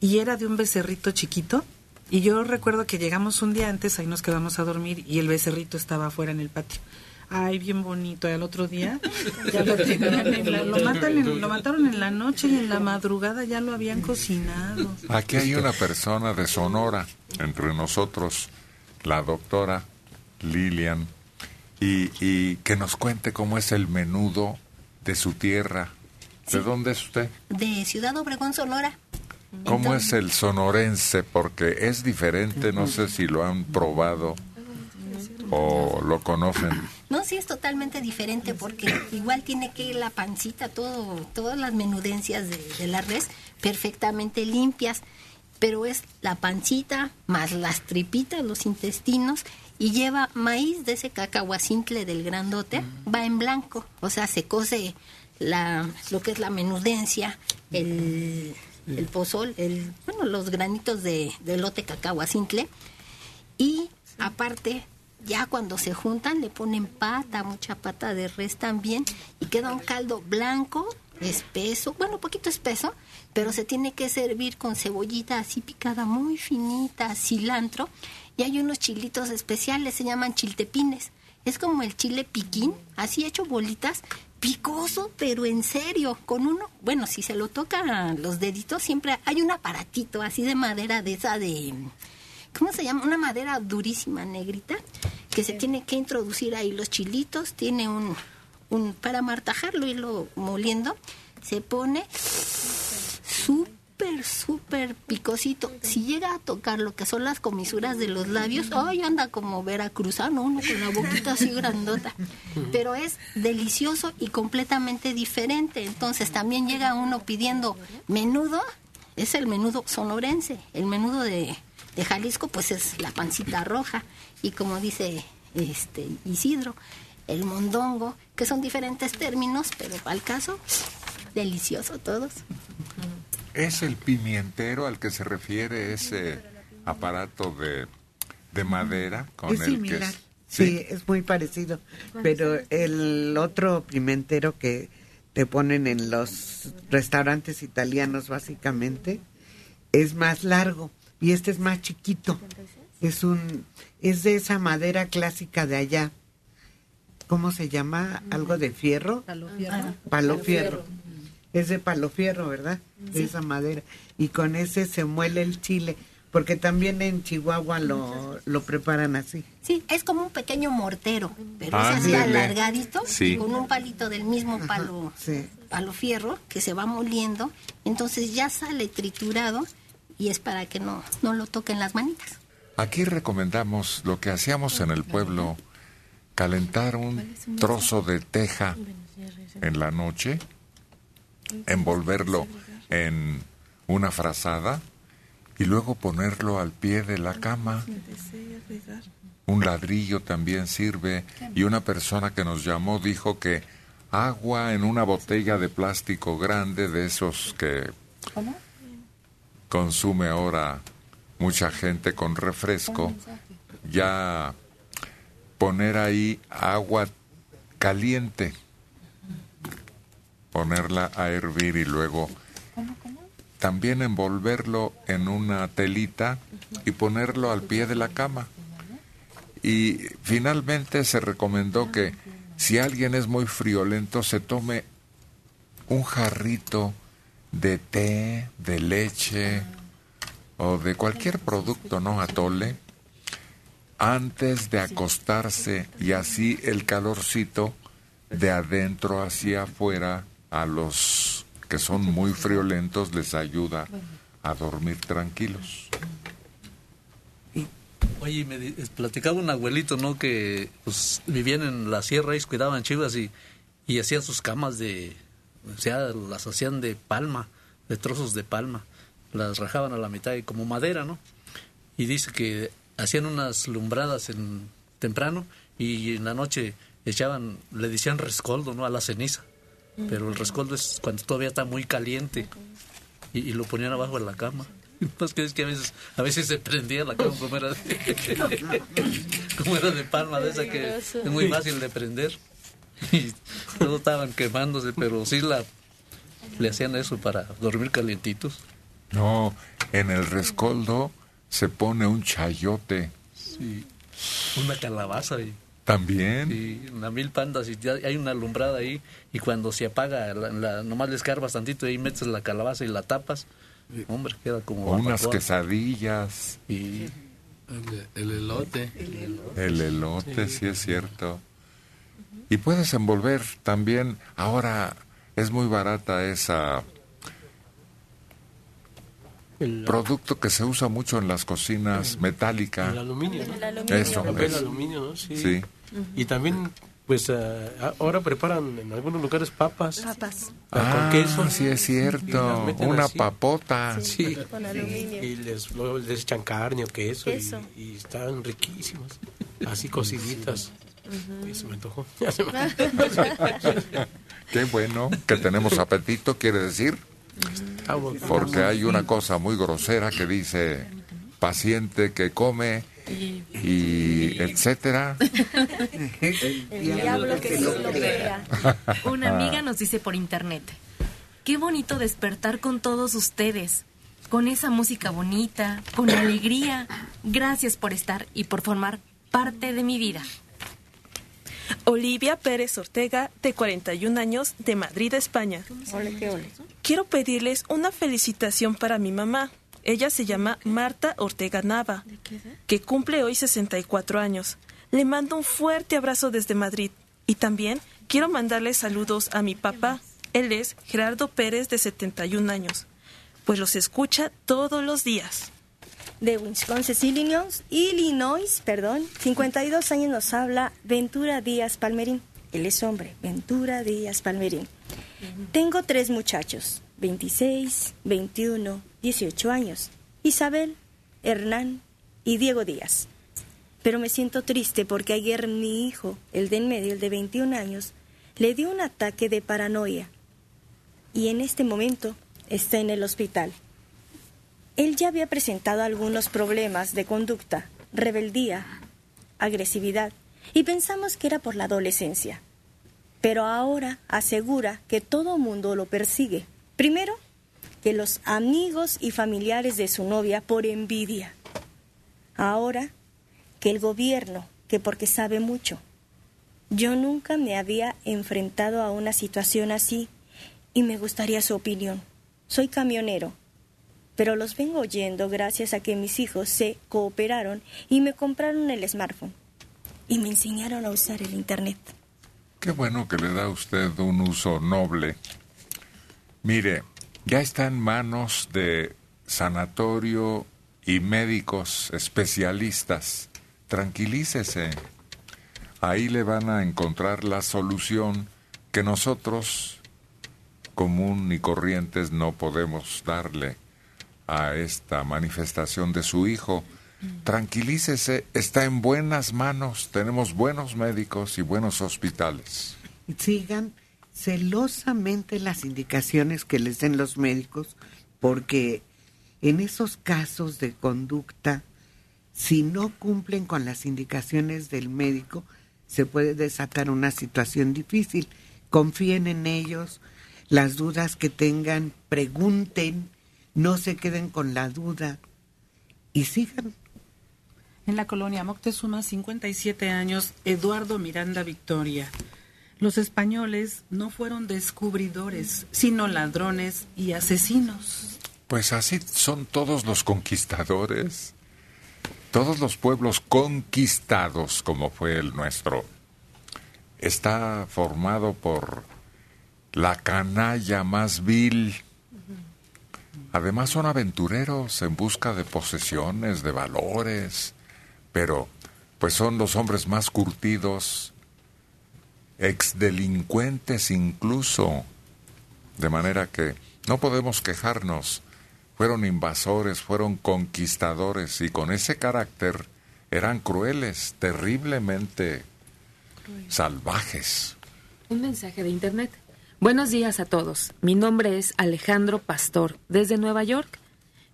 y era de un becerrito chiquito. Y yo recuerdo que llegamos un día antes, ahí nos quedamos a dormir y el becerrito estaba afuera en el patio. Ay, bien bonito. Y al otro día ya lo tenían en la- lo, matan en- lo mataron en la noche y en la madrugada ya lo habían cocinado. Aquí hay una persona de Sonora entre nosotros, la doctora Lilian, y, y que nos cuente cómo es el menudo de su tierra. ¿De dónde es usted? de Ciudad Obregón, Sonora. ¿Cómo es el sonorense? Porque es diferente, no sé si lo han probado o lo conocen. No, sí es totalmente diferente porque igual tiene que ir la pancita, todo, todas las menudencias de, de la res perfectamente limpias, pero es la pancita más las tripitas, los intestinos y lleva maíz de ese cacahuacintle del grandote, va en blanco, o sea, se cose la, lo que es la menudencia, el, el pozol, el, bueno, los granitos de, de lote cacahuacintle y aparte, ya cuando se juntan, le ponen pata, mucha pata de res también, y queda un caldo blanco, espeso, bueno, poquito espeso, pero se tiene que servir con cebollita así picada muy finita, cilantro, y hay unos chilitos especiales, se llaman chiltepines. Es como el chile piquín, así hecho bolitas, picoso, pero en serio, con uno, bueno, si se lo tocan los deditos, siempre hay un aparatito así de madera de esa de, ¿cómo se llama? Una madera durísima, negrita, que se tiene que introducir ahí los chilitos, tiene un, un para martajarlo, irlo moliendo, se pone súper, súper picosito. Si llega a tocar lo que son las comisuras de los labios, ay, anda como veracruzano, uno con la boquita así grandota. Pero es delicioso y completamente diferente. Entonces también llega uno pidiendo menudo, es el menudo sonorense. El menudo de, de Jalisco, pues es la pancita roja. Y como dice este Isidro, el mondongo, que son diferentes términos, pero para el caso, delicioso todos. ¿Es el pimientero al que se refiere ese aparato de, de madera con es el similar. que es- Sí, es muy parecido. Pero el otro pimentero que te ponen en los restaurantes italianos, básicamente, es más largo y este es más chiquito. Es un, es de esa madera clásica de allá. ¿Cómo se llama? Algo de fierro. Palo Palo fierro. Es de palo fierro, ¿verdad? De Sí. esa madera. Y con ese se muele el chile. Porque también en Chihuahua lo, lo preparan así. Sí, es como un pequeño mortero, pero Ah, es así alargadito, Sí. con un palito del mismo palo, palo fierro que se va moliendo, entonces ya sale triturado y es para que no, no lo toquen las manitas. Aquí recomendamos lo que hacíamos en el pueblo, calentar un trozo de teja en la noche envolverlo en una frazada y luego ponerlo al pie de la cama. Un ladrillo también sirve y una persona que nos llamó dijo que agua en una botella de plástico grande de esos que consume ahora mucha gente con refresco, ya poner ahí agua caliente, ponerla a hervir y luego también envolverlo en una telita y ponerlo al pie de la cama. Y finalmente se recomendó que si alguien es muy friolento se tome un jarrito de té, de leche o de cualquier producto, ¿no? Atole, antes de acostarse y así el calorcito de adentro hacia afuera a los que son muy friolentos les ayuda a dormir tranquilos. Oye, me platicaba un abuelito, ¿no? Que pues, vivían en la sierra y cuidaban chivas y, y hacían sus camas de, o sea, las hacían de palma, de trozos de palma. Las rajaban a la mitad y como madera, ¿no? Y dice que hacían unas lumbradas en temprano y en la noche echaban, le decían rescoldo, ¿no? A la ceniza. Pero el rescoldo es cuando todavía está muy caliente y, y lo ponían abajo de la cama. Más que es que a veces, a veces se prendía la cama como era de, como era de palma de esa que es muy fácil de prender. Y todos estaban quemándose, pero sí la le hacían eso para dormir calientitos. No, en el rescoldo se pone un chayote. Sí. Una calabaza y También. y una mil pandas y ya hay una alumbrada ahí y cuando se apaga la, la- nomás le escarbas tantito y ahí metes la calabaza y la tapas hombre queda como O unas quesadillas. y El, el elote. El elote, sí es cierto. Y puedes envolver también, ahora es muy barata esa producto que se usa mucho en las cocinas metálica. El aluminio, ¿no? El aluminio. Eso, Papel aluminio, ¿no? Sí. Sí. Y también, pues, ah, ahora preparan en algunos lugares papas. Papas. ah, con queso. sí es cierto. Una así. papota. Sí. Con aluminio. Y les, luego les echan carne o queso. y- Queso. Y, están riquísimas. Así cociditas. Se me antojó. Ya se me- Qué bueno que tenemos apetito, quiere decir. Porque hay una cosa muy grosera que dice paciente que come y etcétera. El diablo que lo vea. Una amiga nos dice por internet, qué bonito despertar con todos ustedes, con esa música bonita, con alegría. Gracias por estar y por formar parte de mi vida. Olivia Pérez Ortega, de 41 años, de Madrid, España. Ole, qué ole. Quiero pedirles una felicitación para mi mamá. Ella se llama Marta Ortega Nava, que cumple hoy 64 años. Le mando un fuerte abrazo desde Madrid. Y también quiero mandarle saludos a mi papá. Él es Gerardo Pérez, de 71 años, pues los escucha todos los días. De Wisconsin, Illinois, Illinois, perdón, 52 años nos habla Ventura Díaz Palmerín. Él es hombre, Ventura Díaz Palmerín. Tengo tres muchachos, 26, 21, 18 años. Isabel, Hernán y Diego Díaz. Pero me siento triste porque ayer mi hijo, el de en medio, el de 21 años, le dio un ataque de paranoia. Y en este momento está en el hospital. Él ya había presentado algunos problemas de conducta, rebeldía, agresividad, y pensamos que era por la adolescencia. Pero ahora asegura que todo mundo lo persigue. Primero, que los amigos y familiares de su novia por envidia. Ahora, que el gobierno, que porque sabe mucho. Yo nunca me había enfrentado a una situación así y me gustaría su opinión. Soy camionero pero los vengo oyendo gracias a que mis hijos se cooperaron y me compraron el smartphone y me enseñaron a usar el Internet. Qué bueno que le da a usted un uso noble. Mire, ya está en manos de sanatorio y médicos especialistas. Tranquilícese. Ahí le van a encontrar la solución que nosotros común y corrientes no podemos darle a esta manifestación de su hijo. Tranquilícese, está en buenas manos, tenemos buenos médicos y buenos hospitales. Sigan celosamente las indicaciones que les den los médicos, porque en esos casos de conducta, si no cumplen con las indicaciones del médico, se puede desatar una situación difícil. Confíen en ellos, las dudas que tengan, pregunten, no se queden con la duda y sigan. En la colonia Moctezuma, 57 años, Eduardo Miranda Victoria. Los españoles no fueron descubridores, sino ladrones y asesinos. Pues así son todos los conquistadores, todos los pueblos conquistados como fue el nuestro. Está formado por la canalla más vil. Además son aventureros en busca de posesiones, de valores, pero pues son los hombres más curtidos, exdelincuentes incluso, de manera que no podemos quejarnos. Fueron invasores, fueron conquistadores y con ese carácter eran crueles, terriblemente salvajes. Un mensaje de internet. Buenos días a todos. Mi nombre es Alejandro Pastor, desde Nueva York.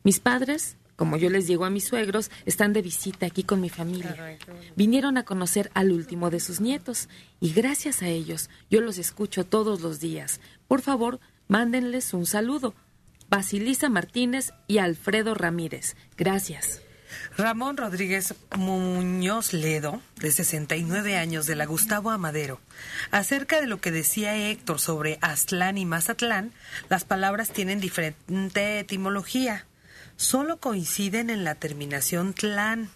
Mis padres, como yo les digo a mis suegros, están de visita aquí con mi familia. Vinieron a conocer al último de sus nietos y gracias a ellos yo los escucho todos los días. Por favor, mándenles un saludo. Basilisa Martínez y Alfredo Ramírez. Gracias. Ramón Rodríguez Muñoz Ledo, de 69 años, de la Gustavo Amadero. Acerca de lo que decía Héctor sobre Aztlán y Mazatlán, las palabras tienen diferente etimología. Solo coinciden en la terminación tlán.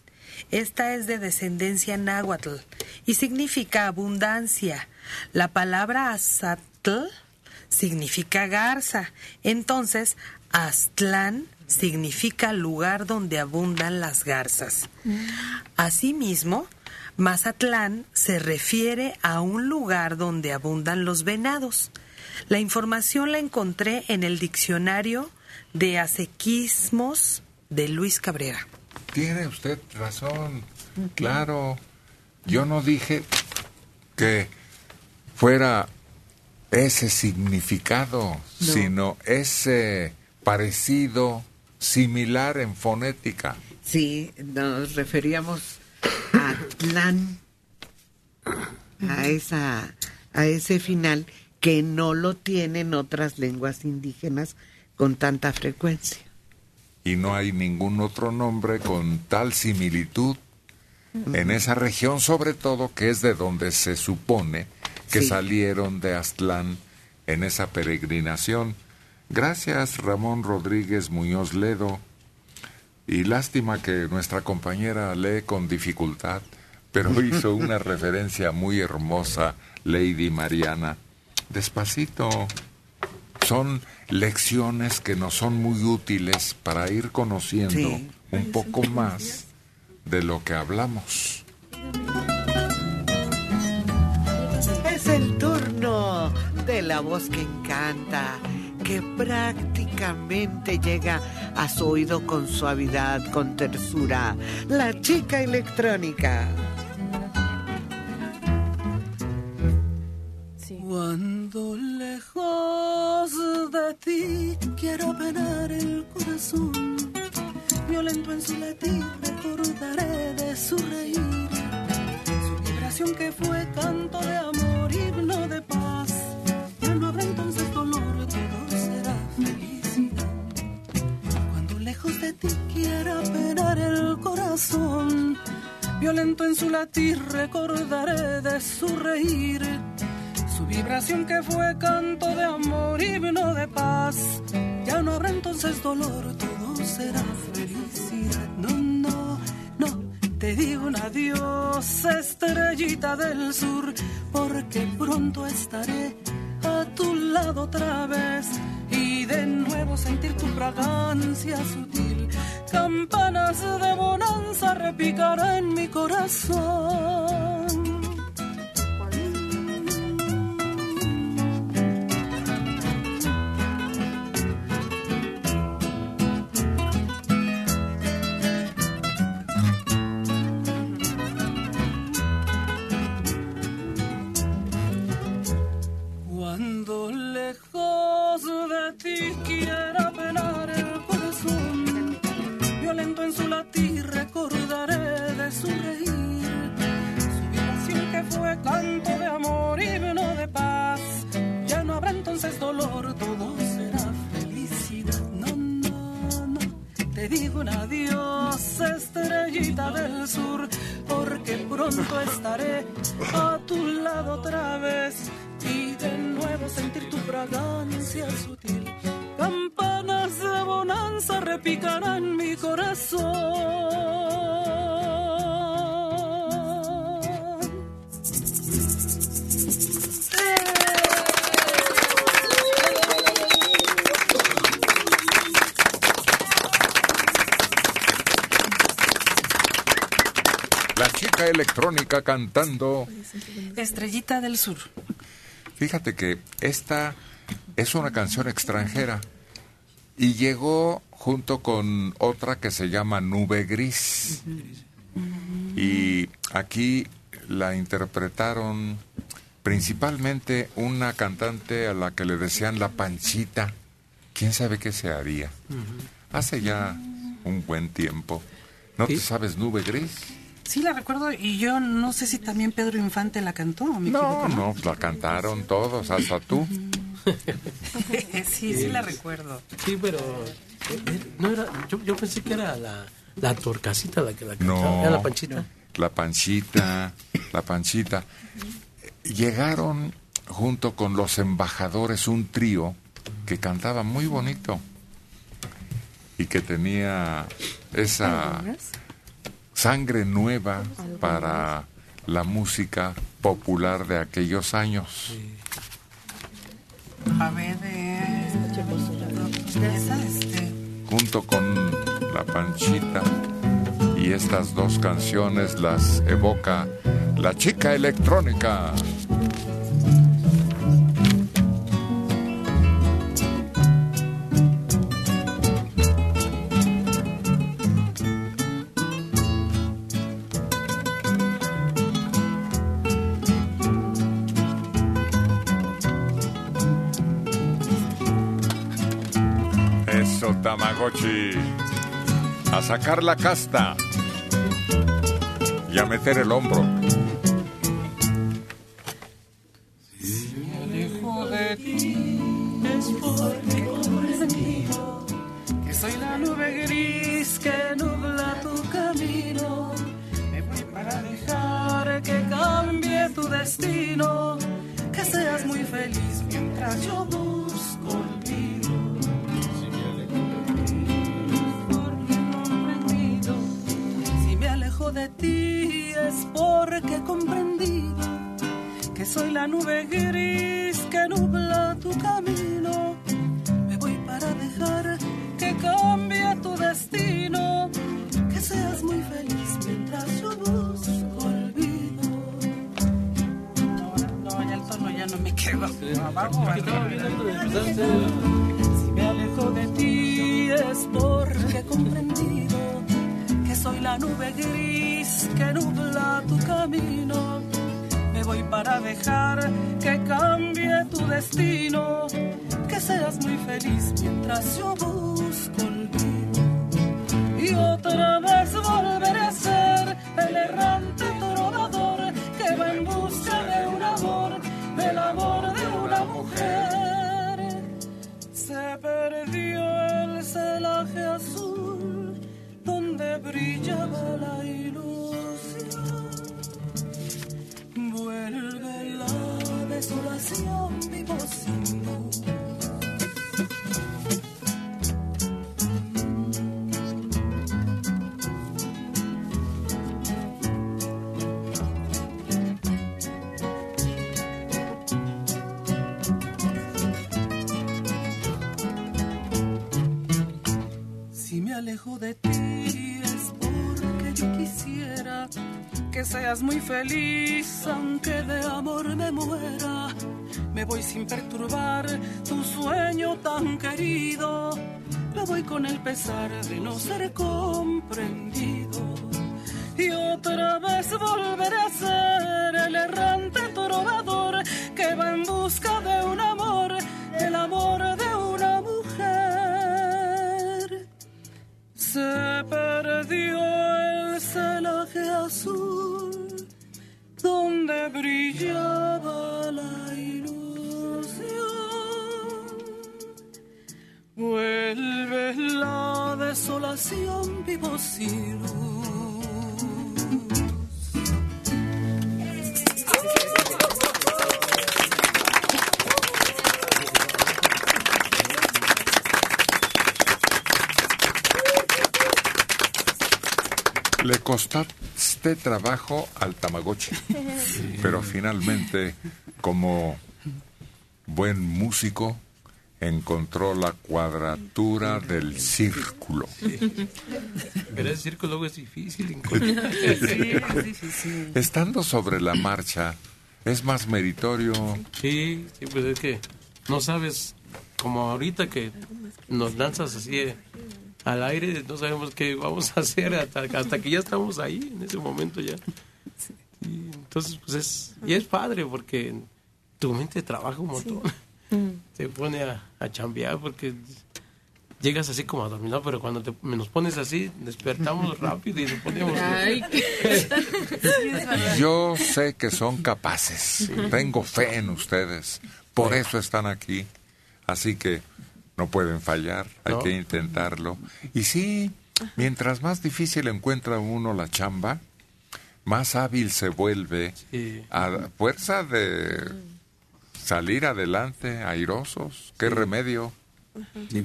Esta es de descendencia náhuatl y significa abundancia. La palabra azatl significa garza. Entonces, Aztlán significa lugar donde abundan las garzas. Asimismo, Mazatlán se refiere a un lugar donde abundan los venados. La información la encontré en el diccionario de asequismos de Luis Cabrera. Tiene usted razón, claro. Yo no dije que fuera ese significado, sino ese parecido, similar en fonética. Sí, nos referíamos a Tlán, a, esa, a ese final que no lo tienen otras lenguas indígenas con tanta frecuencia. Y no hay ningún otro nombre con tal similitud en esa región, sobre todo que es de donde se supone que Sí. salieron de Aztlán en esa peregrinación. Gracias, Ramón Rodríguez Muñoz Ledo. Y lástima que nuestra compañera lee con dificultad, pero hizo una referencia muy hermosa, Lady Mariana. Despacito. Son lecciones que nos son muy útiles para ir conociendo Sí. un poco más de lo que hablamos. Es el turno de la voz que encanta, que prácticamente llega a su oído con suavidad, con tersura. La chica electrónica. Cuando lejos de ti quiero penar el corazón, violento en su latir recordaré de su reír, su vibración que fue canto de amor, himno de paz. Ya no habrá entonces dolor, ti quiera penar el corazón, violento en su latir recordaré de su reír. Su vibración que fue canto de amor, himno de paz. Ya no habrá entonces dolor, todo será felicidad. No, no, no, te digo un adiós, estrellita del sur, porque pronto estaré a tu lado otra vez de nuevo sentir tu fragancia sutil. Campanas de bonanza repicarán en mi corazón. Electrónica cantando. Estrellita del Sur. Fíjate que esta es una canción extranjera y llegó junto con otra que se llama Nube Gris. Y aquí la interpretaron principalmente una cantante a la que le decían la panchita. ¿Quién sabe qué se haría? Hace ya un buen tiempo. ¿No te sabes Nube Gris? Sí, la recuerdo y yo no sé si también Pedro Infante la cantó. ¿o me No, no, la cantaron todos, hasta tú. sí, sí la recuerdo. Sí, pero eh, no era, yo, yo pensé que era la, la torcasita la que la cantaba. No. Era la panchita. La panchita, la panchita. Llegaron junto con los embajadores un trío que cantaba muy bonito y que tenía esa sangre nueva para la música popular de aquellos años. A ver, este... Junto con la panchita y estas dos canciones las evoca la chica electrónica. A sacar la casta. Y a meter el hombro. alejo de ti es porque comprendido que soy la nube gris que nubla tu camino. Me voy para dejar que cambie tu destino, que seas muy feliz mientras yo busco me alejo de ti es porque he comprendido que soy la nube gris que nubla tu camino. Me voy para dejar que cambie tu destino, que seas muy feliz mientras yo busco olvido. No, ya el tono ya no me quedo. Abajo, Si me alejo de ti es porque he comprendido soy la nube gris que nubla tu camino. Me voy para dejar que cambie tu destino, que seas muy feliz mientras yo busco olvido. Y otra vez volveré a ser el errante trovador que va en busca de un amor, del amor de una mujer. Se perdió el celaje azul brillaba la ilusión. Vuelve la desolación, vivo sin luz. Alejo de ti que seas muy feliz, aunque de amor me muera. Me voy sin perturbar tu sueño tan querido. Me voy con el pesar de no ser comprendido. Y otra vez volveré a ser el errante trovador que va en busca de un amor, el amor de una mujer. Se perdió celaje azul donde brillaba la ilusión. Vuelve la desolación, vivo sin luz. Le costaste trabajo al Tamagotchi, pero finalmente, como buen músico, encontró la cuadratura del círculo. Pero ese círculo luego es difícil encontrar. Sí, es difícil. Estando sobre la marcha, es más meritorio. Sí, sí, pues es que no sabes, como ahorita que nos lanzas así eh, al aire, no sabemos qué vamos a hacer hasta, hasta que ya estamos ahí, en ese momento ya. Y entonces, pues es, y es padre porque tu mente trabaja un montón. Te pone a, a chambear porque llegas así como a dormir, ¿no? pero cuando te, nos pones así, despertamos rápido y nos ponemos... Ay, Yo sé que son capaces. Tengo fe en ustedes. Por eso están aquí. Así que no pueden fallar. Hay No. que intentarlo. Y sí, mientras más difícil encuentra uno la chamba, más hábil se vuelve Sí. a fuerza de salir adelante, airosos. ¿Qué remedio?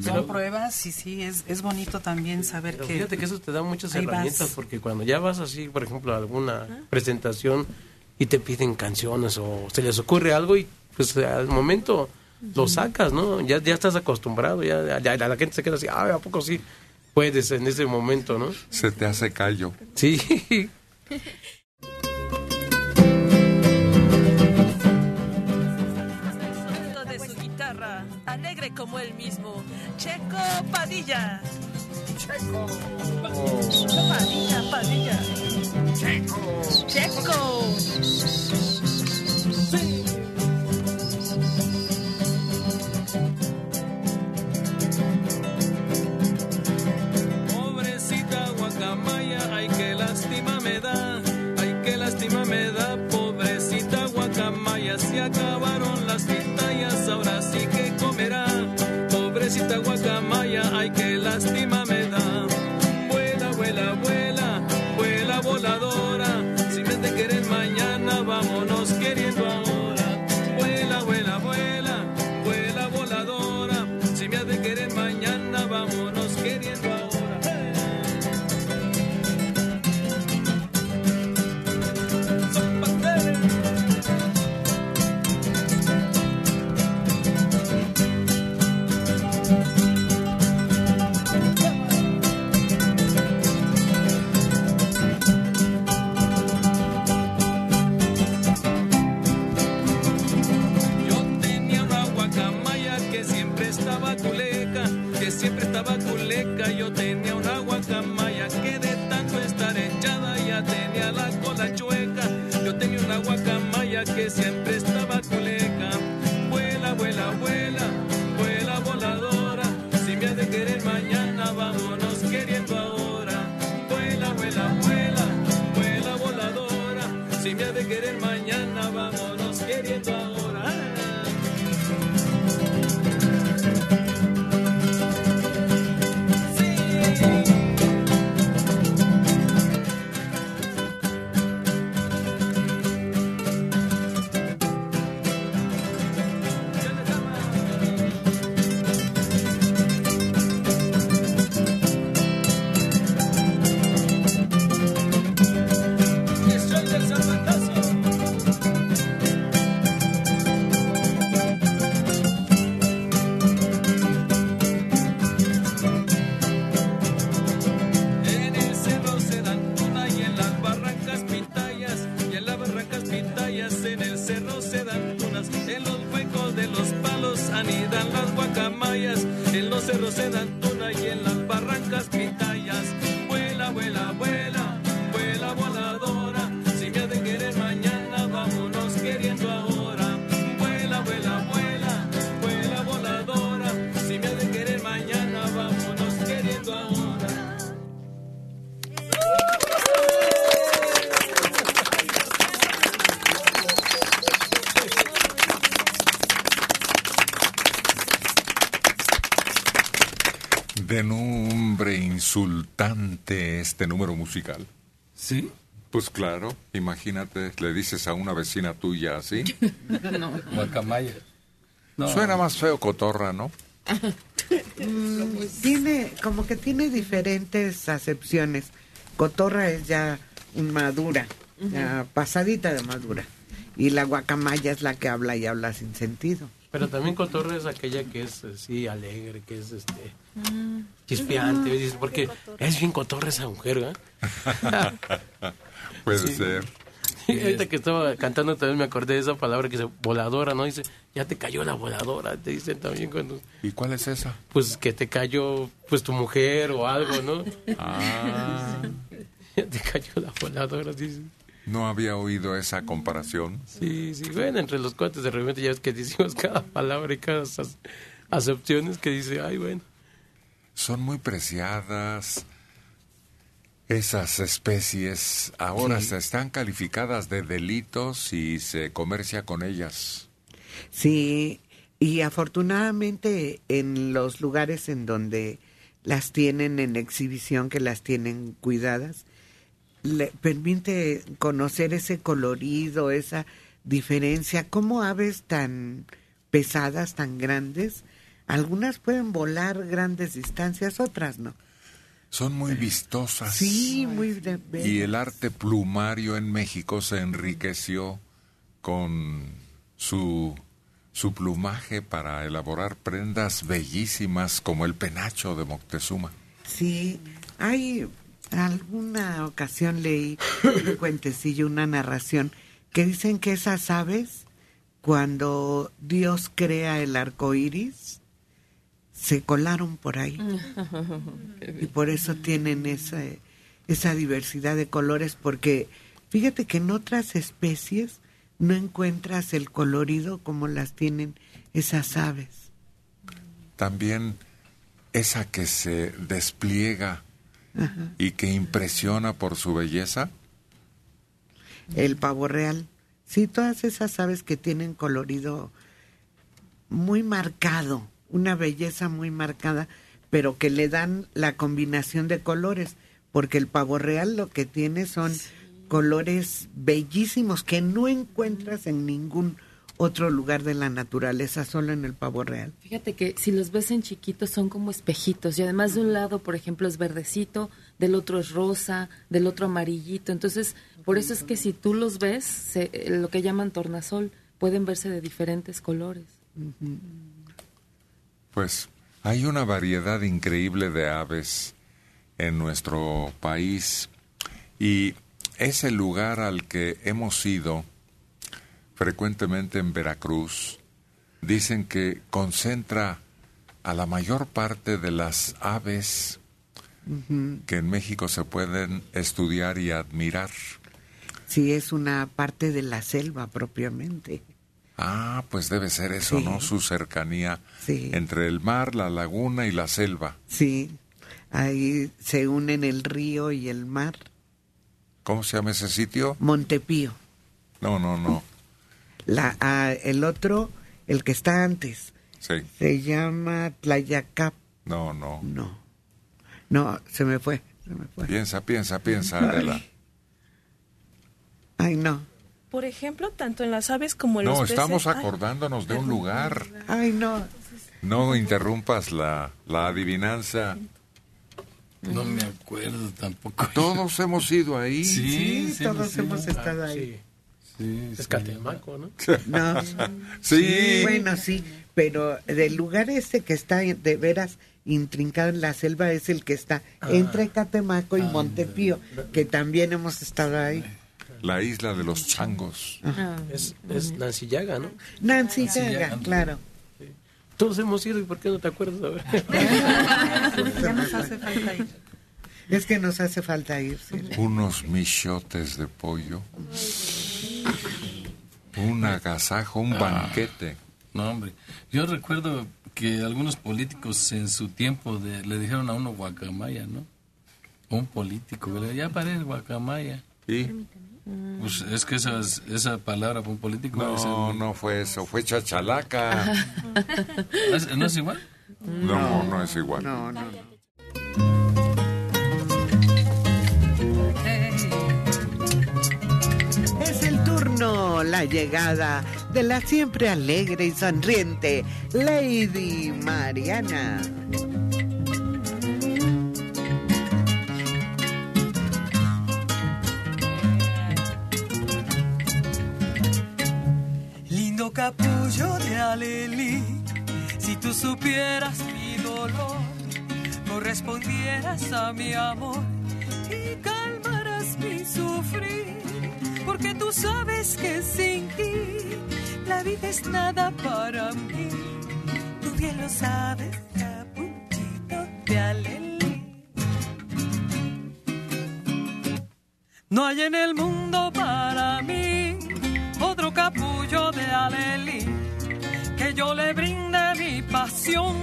Son pruebas y sí, es, es bonito también saber Pero que... fíjate que eso te da muchas vas. herramientas porque cuando ya vas así, por ejemplo, a alguna presentación y te piden canciones o se les ocurre algo y pues al momento lo sacas, ¿no? Ya, ya estás acostumbrado, ya, ya- ya la gente se queda así, ah, ¿a poco sí puedes en ese momento, no? Se te hace callo. Sí. Sonido de su guitarra, alegre como él mismo, Checo Padilla. Checo. Padilla, Padilla. Checo. Checo. Insultante este número musical. ¿Sí? Pues claro, imagínate, le dices a una vecina tuya así. Guacamaya. No. Suena más feo cotorra, ¿no? Mm, tiene, como que tiene diferentes acepciones. cotorra es ya madura, ya pasadita de madura. Y la guacamaya es la que habla y habla sin sentido. Pero también cotorra es aquella que es así alegre, que es este chispeante, dices, porque es bien cotorra esa mujer, ¿verdad? Puede Sí. ser. Y ahorita que estaba cantando también me acordé de esa palabra que dice voladora, ¿no? Dice, ya te cayó la voladora, te dicen también cuando... ¿Y cuál es esa? Pues que te cayó pues tu mujer o algo, ¿no? Ah. ya te cayó la voladora, dice. No había oído esa comparación. Sí, sí, bueno, entre los cuates de repente ya ves que decimos cada palabra y cada acepciones que dice, ay, bueno. Son muy preciadas. Esas especies ahora Sí. se están calificadas de delitos y se comercia con ellas. Sí, y afortunadamente en los lugares en donde las tienen en exhibición, que las tienen cuidadas, le permite conocer ese colorido, esa diferencia, como aves tan pesadas, tan grandes, algunas pueden volar grandes distancias, otras no. Son muy vistosas. Sí, muy de- Y el arte plumario en México se enriqueció con su, su plumaje para elaborar prendas bellísimas como el penacho de Moctezuma. Sí, hay alguna ocasión leí un cuentecillo, una narración, que dicen que esas aves, cuando Dios crea el arco iris, se colaron por ahí. Y por eso tienen esa, esa diversidad de colores, porque fíjate que en otras especies no encuentras el colorido como las tienen esas aves. También esa que se despliega Ajá. y que impresiona por su belleza. el pavo real. Sí, todas esas aves que tienen colorido muy marcado, una belleza muy marcada, pero que le dan la combinación de colores, porque el pavo real lo que tiene son colores bellísimos que no encuentras en ningún otro lugar de la naturaleza, solo en el pavo real. Fíjate que si los ves en chiquitos son como espejitos y además de un lado, por ejemplo, es verdecito, del otro es rosa, del otro amarillito. Entonces, por eso es que si tú los ves, se- eh, lo que llaman tornasol, pueden verse de diferentes colores. Pues hay una variedad increíble de aves en nuestro país y es el lugar al que hemos ido frecuentemente en Veracruz. Dicen que concentra a la mayor parte de las aves que en México se pueden estudiar y admirar. Sí, es una parte de la selva propiamente. Ah, pues debe ser eso, Sí. ¿no? Su cercanía Sí. entre el mar, la laguna y la selva. Sí, ahí se unen el río y el mar. ¿Cómo se llama ese sitio? Montepío. No, no, no. La, ah, el otro, el que está antes, Sí. se llama Tlayacap. No, no. No, no, se me fue. Se me fue. Piensa, piensa, piensa, Adela. Ay, no. Por ejemplo, tanto en las aves como en los No, peces. estamos Ay, acordándonos de un lugar. Ay, no. No interrumpas la, la adivinanza. No me acuerdo tampoco. Todos hemos ido ahí. Sí, sí, todos sí. hemos estado Ah, ahí. Sí, Es Catemaco, ¿no? No. Sí. Bueno, sí, pero del lugar ese que está de veras intrincado en la selva es el que está Ah. entre Catemaco y Montepío, que también hemos estado ahí. La isla de los changos. Es, es Nancy Llaga, ¿no? Nancy Nancy Llaga. claro. Todos hemos ido y ¿por qué no te acuerdas? A ver. Ya nos hace falta ir. Es que nos hace falta ir. sí. Unos michotes de pollo. Un agasajo, un banquete. No, hombre. Yo recuerdo que algunos políticos en su tiempo de- le dijeron a uno guacamaya, ¿no? Un político, ¿verdad? ya parece guacamaya. ¿Y? Pues es que esa, esa palabra para un político... No, no fue eso, fue chachalaca. ¿Es- ¿No es igual? No, no es igual. No, no. la llegada de la siempre alegre y sonriente Lady Mariana. Lindo capullo de Aleli, si tú supieras mi dolor, correspondieras a mi amor y calmaras mi sufrir porque tú sabes que sin ti la vida es nada para mí. Tú bien lo sabes, capuchito de alelí. No hay en el mundo para mí otro capullo de alelí que yo le brinde mi pasión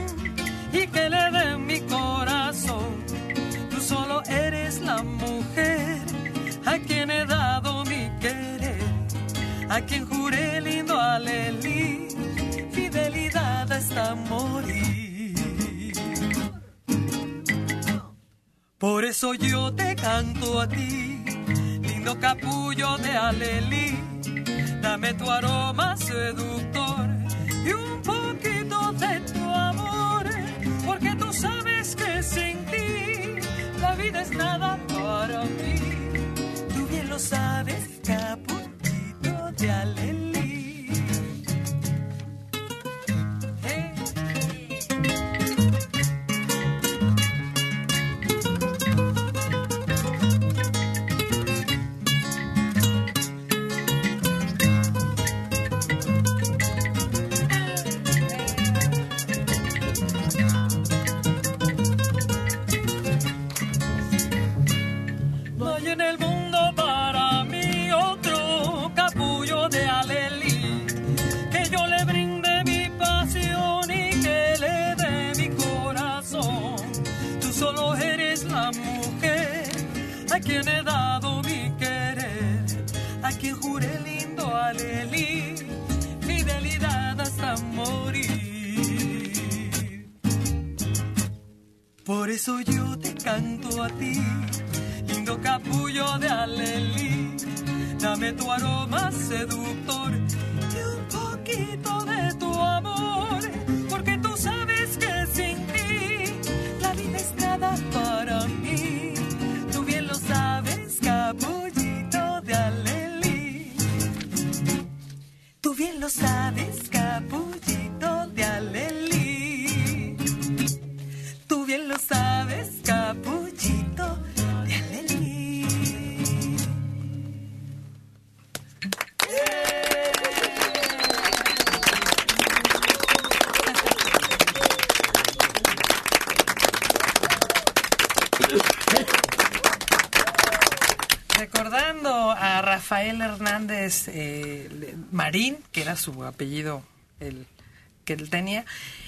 y que le dé mi corazón. Tú solo eres la mujer a quien he dado mi querer, a quien juré lindo alelí, fidelidad hasta morir. Por eso yo te canto a ti, lindo capullo de alelí. Dame tu aroma seductor y un poquito de tu amor, porque tú sabes que sin ti la vida es nada para mí. Lo sabes, capuchito de alelí. Fidelidad hasta morir. Por eso yo te canto a ti lindo capullo de alelí. Dame tu aroma seductor y un poquito de tu amor, lo sabes, capullito de alelí. Rafael Hernández eh, Marín, que era su apellido el, que él tenía,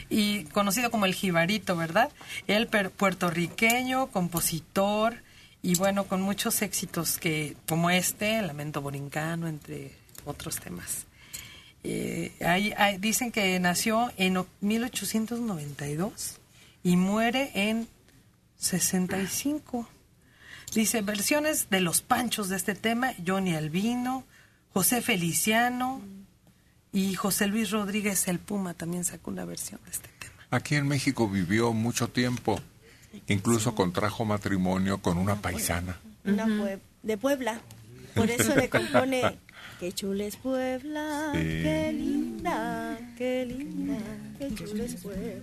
y conocido como el Jibarito, ¿verdad? Él puertorriqueño, compositor, y bueno, con muchos éxitos que como este, Lamento Borincano, entre otros temas. Eh, dicen que nació en o- 1892 y muere en 65. Dice, versiones de los panchos de este tema, Johnny Albino, José Feliciano y José Luis Rodríguez el Puma también sacó una versión de este. Aquí en México vivió mucho tiempo. Incluso contrajo matrimonio con una paisana. Una pue- de Puebla. Por eso le compone Qué chula es Puebla, Sí. qué linda, qué linda, qué chula es Puebla.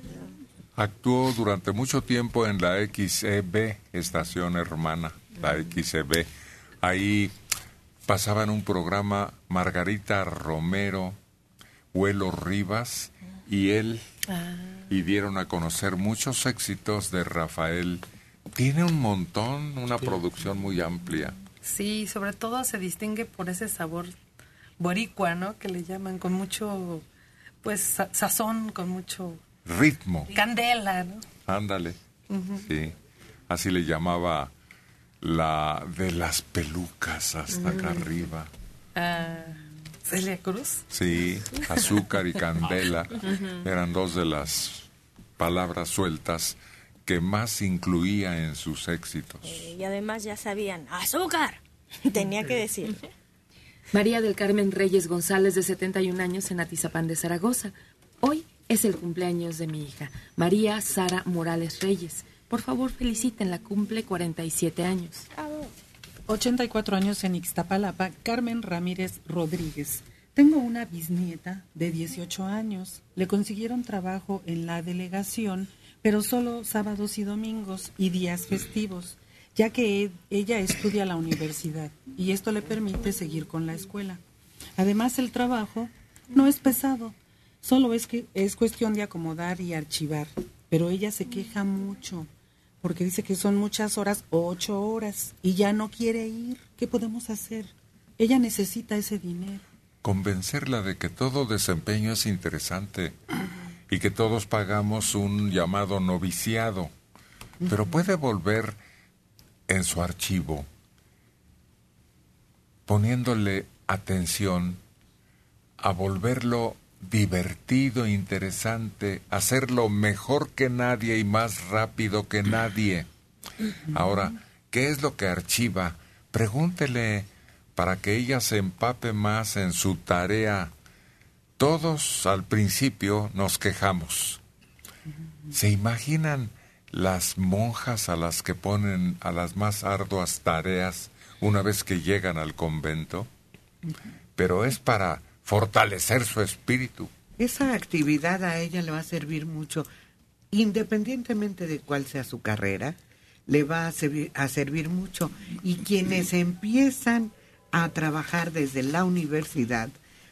Actuó durante mucho tiempo en la XEB, estación hermana, la XEB. Ahí pasaban un programa Margarita Romero, Huelo Rivas y él, y dieron a conocer muchos éxitos de Rafael. Tiene un montón, una producción muy amplia. Sí, sobre todo se distingue por ese sabor boricua, ¿no? Que le llaman con mucho, pues, sa- sazón, con mucho Ritmo, candela, ¿no? ándale. Sí, así le llamaba la de las pelucas hasta acá Mm. arriba. Ah, Celia Cruz. Sí, azúcar y candela eran dos de las palabras sueltas que más incluía en sus éxitos. Eh, y además ya sabían, ¡azúcar! Tenía que decir. María del Carmen Reyes González, de 71 años, en Atizapán de Zaragoza. Hoy es el cumpleaños de mi hija, María Sara Morales Reyes. Por favor, felicítenla, cumple 47 años. 84 años en Ixtapalapa, Carmen Ramírez Rodríguez. Tengo una bisnieta de 18 años. Le consiguieron trabajo en la delegación, pero solo sábados y domingos y días festivos, ya que e- ella estudia la universidad y esto le permite seguir con la escuela. Además, el trabajo no es pesado, solo es que es cuestión de acomodar y archivar, pero ella se queja mucho porque dice que son muchas horas, ocho horas, y ya no quiere ir. ¿Qué podemos hacer? Ella necesita ese dinero. Convencerla de que todo desempeño es interesante y que todos pagamos un llamado noviciado, pero puede volver en su archivo poniéndole atención a volverlo divertido, interesante, hacerlo mejor que nadie y más rápido que nadie. Ahora, ¿qué es lo que archiva? Pregúntele para que ella se empape más en su tarea. Todos al principio nos quejamos. ¿Se imaginan las monjas a las que ponen a las más arduas tareas una vez que llegan al convento? Pero es para fortalecer su espíritu. Esa actividad a ella le va a servir mucho, independientemente de cuál sea su carrera, le va a servir, a servir mucho. Y quienes empiezan a trabajar desde la universidad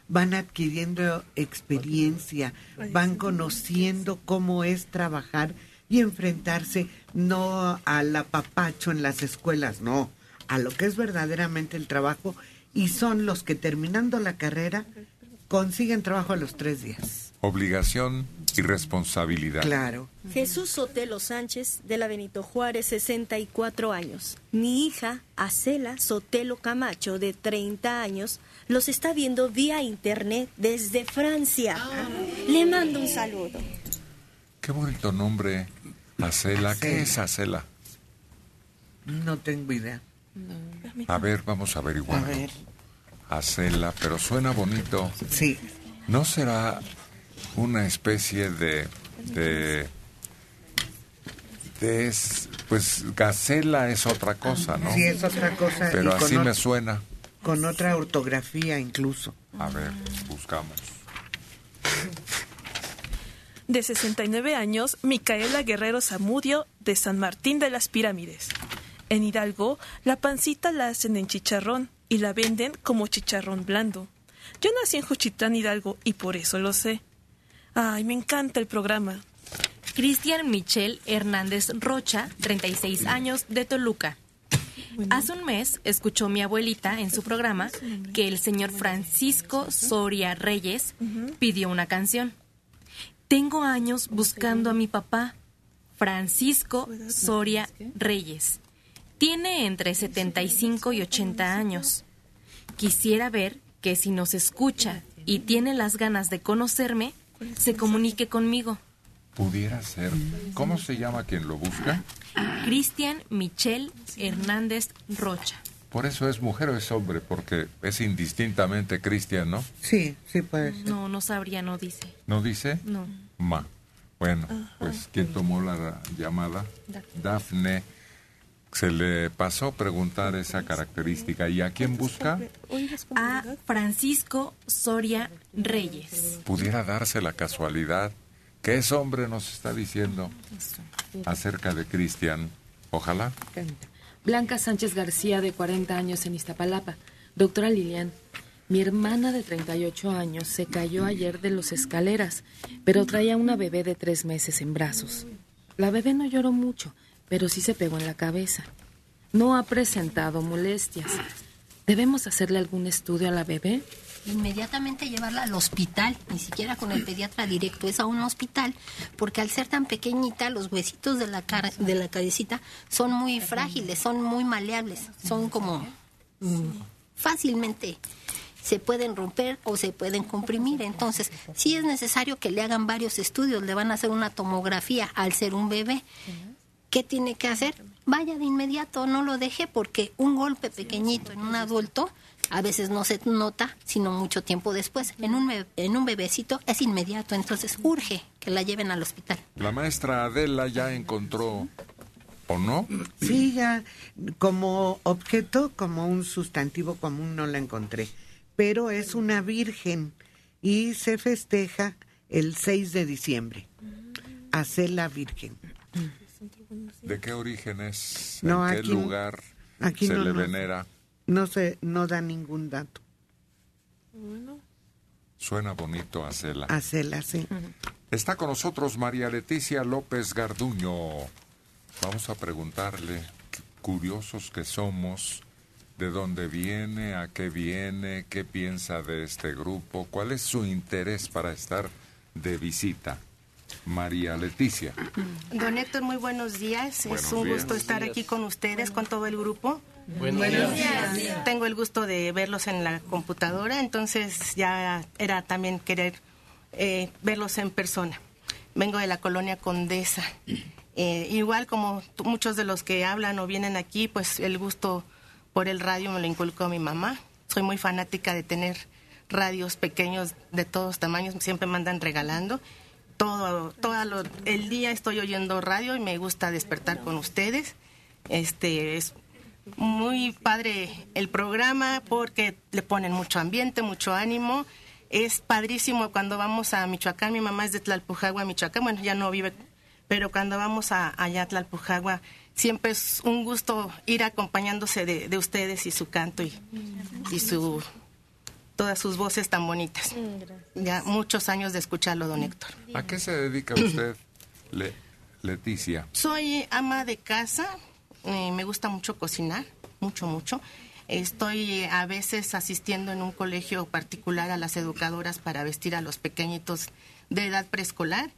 van adquiriendo experiencia, van conociendo cómo es trabajar y enfrentarse no al apapacho en las escuelas, no, a lo que es verdaderamente el trabajo y son los que terminando la carrera consiguen trabajo a los tres días. Obligación y responsabilidad. Claro. Jesús Sotelo Sánchez, de la Benito Juárez, 64 años. Mi hija, Acela Sotelo Camacho, de 30 años, los está viendo vía internet desde Francia. Le mando un saludo. Qué bonito nombre. Acela. ¿Qué es Acela? No tengo idea. A ver, vamos a averiguar. A ver. Acela, pero suena bonito. Sí. ¿No será una especie de... de... de es- pues gacela es otra cosa, ¿no? Sí, es otra cosa. Pero así me suena. Con otra ortografía incluso. A ver, buscamos. De 69 años, Micaela Guerrero Zamudio, de San Martín de las Pirámides. En Hidalgo, la pancita la hacen en chicharrón y la venden como chicharrón blando. Yo nací en Juchitán, Hidalgo, y por eso lo sé. Ay, me encanta el programa. Cristian Michel Hernández Rocha, 36 años, de Toluca. Hace un mes escuchó mi abuelita en su programa que el señor Francisco Soria Reyes pidió una canción. Tengo años buscando a mi papá, Francisco Soria Reyes. Tiene entre 75 y 80 años. Quisiera ver que si nos escucha y tiene las ganas de conocerme, se comunique conmigo. Pudiera ser. ¿Cómo se llama quien lo busca? Cristian Michel Hernández Rocha. Por eso es mujer o es hombre, porque es indistintamente cristian, ¿no? Sí, sí puede ser. No, no sabría, no dice. ¿No dice? No. Ma. Bueno, pues ¿quién tomó la llamada? Dafne. Se le pasó preguntar esa característica. ¿Y a quién busca? A Francisco Soria Reyes. Pudiera darse la casualidad que ese hombre nos está diciendo acerca de Cristian. Ojalá. Blanca Sánchez García, de 40 años en Iztapalapa. Doctora Lilian, mi hermana de 38 años se cayó ayer de los escaleras, pero traía una bebé de tres meses en brazos. La bebé no lloró mucho, pero sí se pegó en la cabeza. No ha presentado molestias. ¿Debemos hacerle algún estudio a la bebé? inmediatamente llevarla al hospital, ni siquiera con el pediatra directo, es a un hospital, porque al ser tan pequeñita, los huesitos de la cara, de la cabecita son muy frágiles, son muy maleables, son como mm, fácilmente se pueden romper o se pueden comprimir. Entonces, sí es necesario que le hagan varios estudios, le van a hacer una tomografía al ser un bebé. ¿Qué tiene que hacer? Vaya de inmediato, no lo deje porque un golpe pequeñito en un adulto a veces no se nota, sino mucho tiempo después. En un, en un bebecito es inmediato, entonces urge que la lleven al hospital. La maestra Adela ya encontró, ¿o no? Sí, ya como objeto, como un sustantivo común no la encontré. pero es una virgen y se festeja el 6 de diciembre. Acela Virgen. ¿De qué origen es? No, ¿En qué aquí- lugar aquí se no, le venera? No se, no da ningún dato. Suena bonito Acela. Acela, sí. Está con nosotros María Leticia López Garduño. Vamos a preguntarle, qué curiosos que somos, de dónde viene, a qué viene, qué piensa de este grupo, cuál es su interés para estar de visita. María Leticia. Don Héctor, muy buenos días. Buenos es un días. gusto estar aquí con ustedes, con todo el grupo. Buenos Buenos días. días. Tengo el gusto de verlos en la computadora, entonces ya era también querer eh, verlos en persona. Vengo de la colonia Condesa. Eh, igual como muchos de los que hablan o vienen aquí, pues el gusto por el radio me lo inculcó mi mamá. Soy muy fanática de tener radios pequeños de todos tamaños, siempre me andan regalando. Todo, todo lo- el día estoy oyendo radio y me gusta despertar con ustedes. Este es muy padre el programa porque le ponen mucho ambiente, mucho ánimo. Es padrísimo cuando vamos a Michoacán. Mi mamá es de Tlalpujagua, Michoacán. Bueno, ya no vive, pero cuando vamos a, allá a Tlalpujagua, siempre es un gusto ir acompañándose de, de ustedes y su canto y, y su todas sus voces tan bonitas. Ya muchos años de escucharlo, don Héctor. ¿A qué se dedica usted, Le- Leticia? Soy ama de casa, eh, me gusta mucho cocinar, mucho, mucho. Estoy eh, a veces asistiendo en un colegio particular a las educadoras para vestir a los pequeñitos de edad preescolar.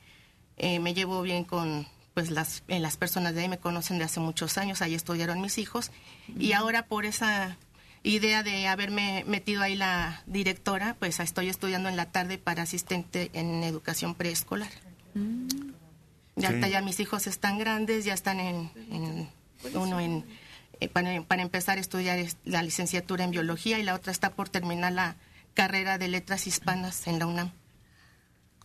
Eh, me llevo bien con pues las, eh, las personas de ahí, me conocen de hace muchos años, ahí estudiaron mis hijos. Y ahora por esa idea de haberme metido ahí la directora, pues estoy estudiando en la tarde para asistente en educación preescolar. Ya, Sí. está, ya mis hijos están grandes, ya están en, en- uno en eh, para, para empezar a estudiar es- la licenciatura en biología y la otra está por terminar la carrera de letras hispanas en la UNAM.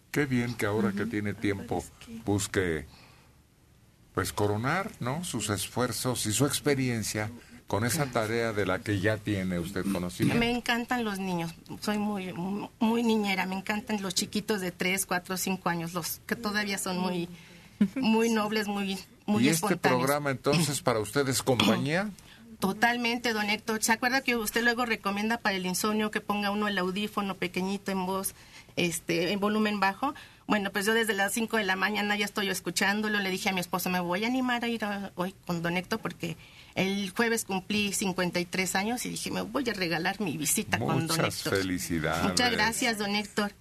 Qué bien que ahora que tiene tiempo busque, pues, coronar, ¿no? Sus esfuerzos y su experiencia con esa tarea de la que ya tiene usted conocimiento. Me encantan los niños, soy muy muy niñera, me encantan los chiquitos de 3, 4, 5 años, los que todavía son muy muy nobles, muy muy ¿Y este programa entonces para usted es compañía? Totalmente, don Héctor. ¿Se acuerda que usted luego recomienda para el insomnio que ponga uno el audífono pequeñito en voz, este, en volumen bajo? Bueno, pues yo desde las 5 de la mañana ya estoy escuchándolo. Le dije a mi esposo, me voy a animar a ir a- hoy con don Héctor porque el jueves cumplí 53 años y dije, me voy a regalar mi visita con don Muchas Héctor. felicidades. Muchas gracias, don Héctor.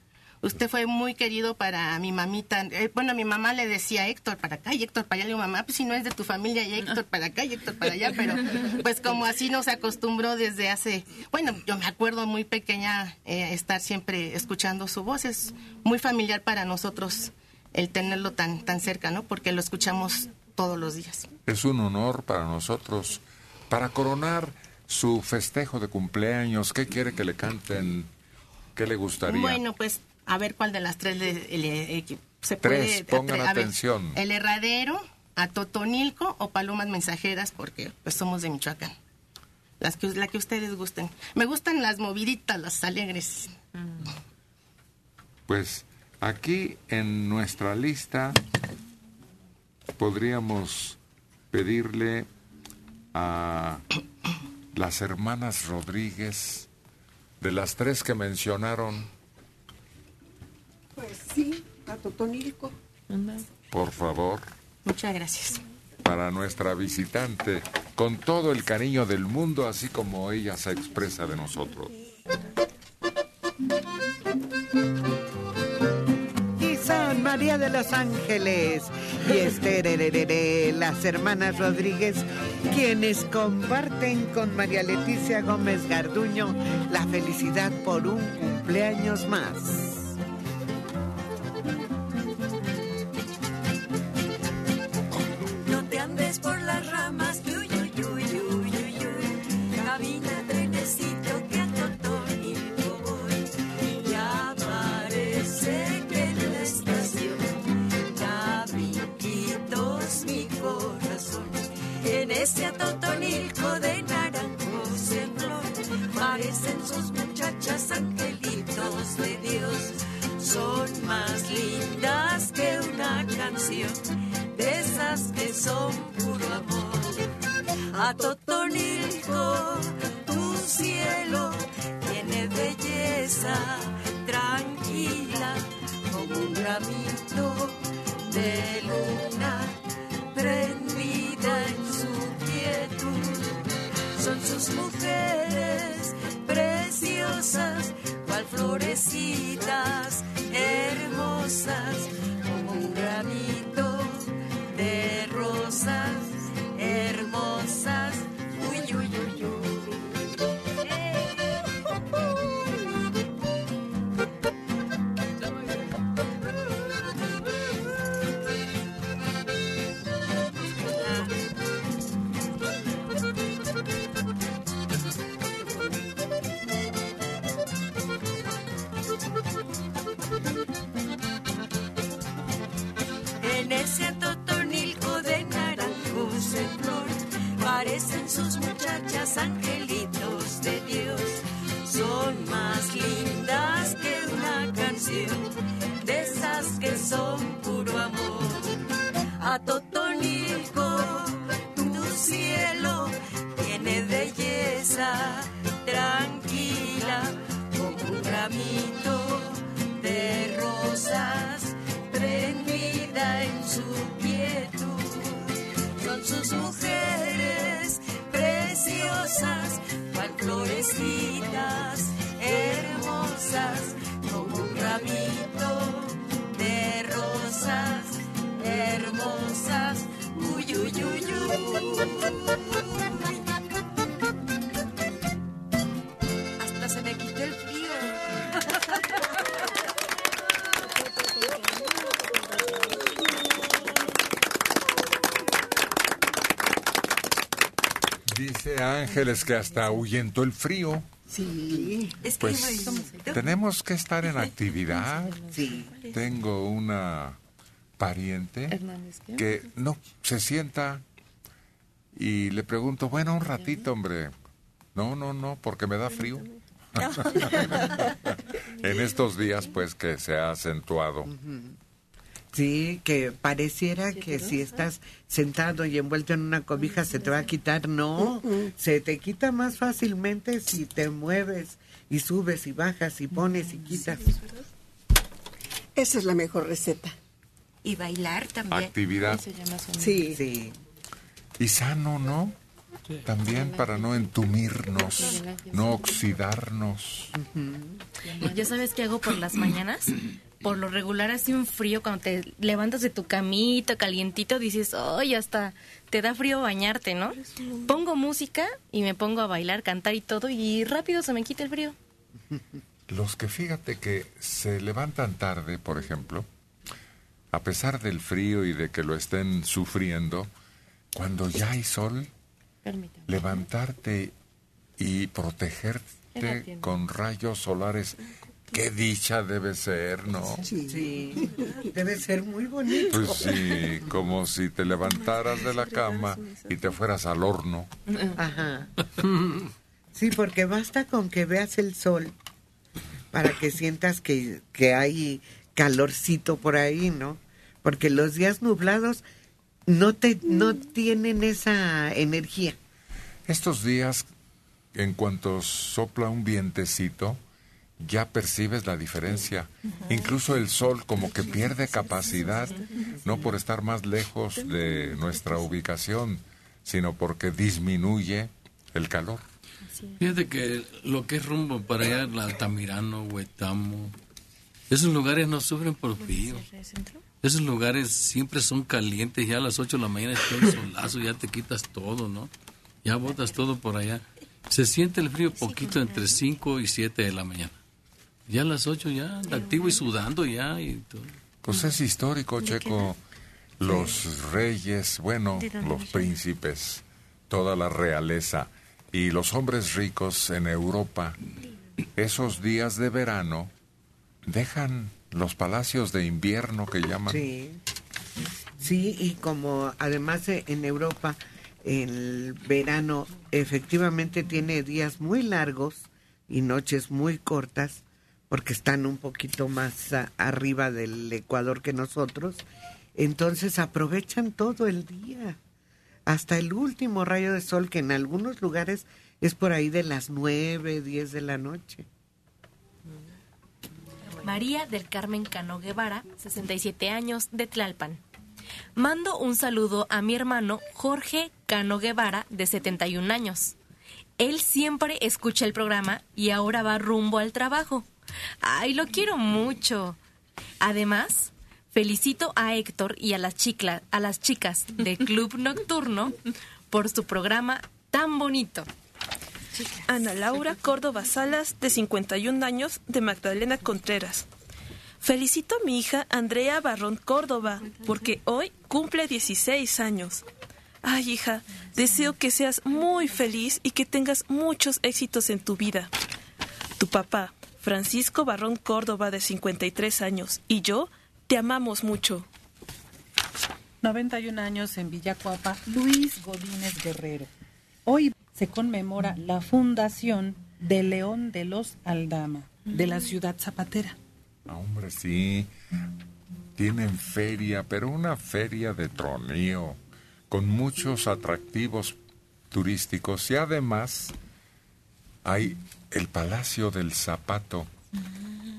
Usted fue muy querido para mi mamita. Eh, bueno, mi mamá le decía Héctor para acá y Héctor para allá. Le digo, mamá, pues si no es de tu familia, y Héctor para acá y Héctor para allá. Pero pues como así nos acostumbró desde hace. Bueno, yo me acuerdo muy pequeña eh, estar siempre escuchando su voz. Es muy familiar para nosotros el tenerlo tan, tan cerca, ¿no? Porque lo escuchamos todos los días. Es un honor para nosotros. Para coronar su festejo de cumpleaños, ¿qué quiere que le canten? ¿Qué le gustaría? Bueno, pues a ver cuál de las tres le, le- eh, se Tres, puede. pongan a ver, atención. el herradero, a Totonilco o Palomas Mensajeras, porque pues somos de Michoacán. Las que, la que ustedes gusten. Me gustan las moviditas, las alegres. Pues aquí en nuestra lista podríamos pedirle a las hermanas Rodríguez, de las tres que mencionaron, Pues sí, a Totonilco. por favor, Muchas gracias. para nuestra visitante, con todo el cariño del mundo, así como ella se expresa de nosotros. María de los Ángeles y Hererere, las hermanas Rodríguez, quienes comparten con María Leticia Gómez Garduño la felicidad por un cumpleaños más. Muchachas angelitos de Dios. Son más lindas que una canción, de esas que son puro amor. A Totonilco, tu cielo tiene belleza tranquila como un ramito de luna prendida en su quietud. Son sus mujeres preciosas, cual florecitas hermosas, como un ramito de rosas muchachas angelitos de Dios. Son más lindas que una canción, de esas que son puro amor. A Totonilco, tu cielo tiene belleza tranquila como un ramito de rosas prendida en su quietud. Son sus mujeres preciosas, cual florecitas hermosas, como un ramito de rosas hermosas. Uy, uy, uy, uy. Dice Ángeles que hasta ahuyentó el frío. Sí, es que Pues, Tenemos que estar en actividad. Sí. Tengo una pariente que no se sienta y le pregunto, bueno, un ratito, hombre. No, no, no, porque me da frío. en estos días, pues, que se ha acentuado. Sí, que pareciera que si estás sentado y envuelto en una cobija se te va a quitar. No, se te quita más fácilmente si te mueves y subes y bajas y pones y quitas. Esa es la mejor receta. Y bailar también. Actividad. Sí. sí. Y sano, ¿no? También para no entumirnos, no oxidarnos. ¿Ya sabes qué hago por las mañanas? Por lo regular hace un frío cuando te levantas de tu camita calientito, dices, ¡ay, hasta te da frío bañarte, ¿no? Pongo música y me pongo a bailar, cantar y todo y rápido se me quita el frío. Los que fíjate que se levantan tarde, por ejemplo, a pesar del frío y de que lo estén sufriendo, cuando ya hay sol, Permítame. levantarte y protegerte con rayos solares, qué dicha debe ser, ¿no? Sí, debe ser muy bonito. Pues sí, como si te levantaras de la cama y te fueras al horno. Ajá. Sí, porque basta con que veas el sol para que sientas que, que hay calorcito por ahí, ¿no? Porque los días nublados no te no tienen esa energía. Estos días, en cuanto sopla un vientecito, ya percibes la diferencia. Incluso el sol como que pierde capacidad, no por estar más lejos de nuestra ubicación, sino porque disminuye el calor. Fíjate que lo que es rumbo para allá, el Altamirano, Huetamo, esos lugares no sufren por frío. Esos lugares siempre son calientes, ya a las 8 de la mañana está el solazo, ya te quitas todo, ¿no? Ya botas todo por allá. Se siente el frío poquito entre 5 y 7 de la mañana. Ya a las 8 ya activo y sudando ya y todo. Pues es histórico, Checo. Los reyes, bueno, los príncipes, toda la realeza y los hombres ricos en Europa, esos días de verano dejan los palacios de invierno que llaman. Sí. Sí, y como además eh, en Europa el verano efectivamente tiene días muy largos y noches muy cortas porque están un poquito más arriba del Ecuador que nosotros. Entonces aprovechan todo el día, hasta el último rayo de sol que en algunos lugares es por ahí de las nueve, diez de la noche. María del Carmen Cano Guevara, 67 años, de Tlalpan. Mando un saludo a mi hermano Jorge Cano Guevara, de 71 años. Él siempre escucha el programa y ahora va rumbo al trabajo. ¡Ay, lo quiero mucho! Además, felicito a Héctor y a las, chicla- a las chicas de Club Nocturno por su programa tan bonito. Ana Laura Córdoba Salas, de 51 años, de Magdalena Contreras. Felicito a mi hija Andrea Barrón Córdoba, porque hoy cumple 16 años. Ay, hija, deseo que seas muy feliz y que tengas muchos éxitos en tu vida. Tu papá, Francisco Barrón Córdoba, de 53 años, y yo te amamos mucho. 91 años en Villacuapa, Luis Godínez Guerrero. Hoy se conmemora la fundación de León de los Aldama, de la ciudad zapatera. Ah, hombre, sí. Tienen feria, pero una feria de tronío, con muchos atractivos turísticos y además hay el Palacio del Zapato,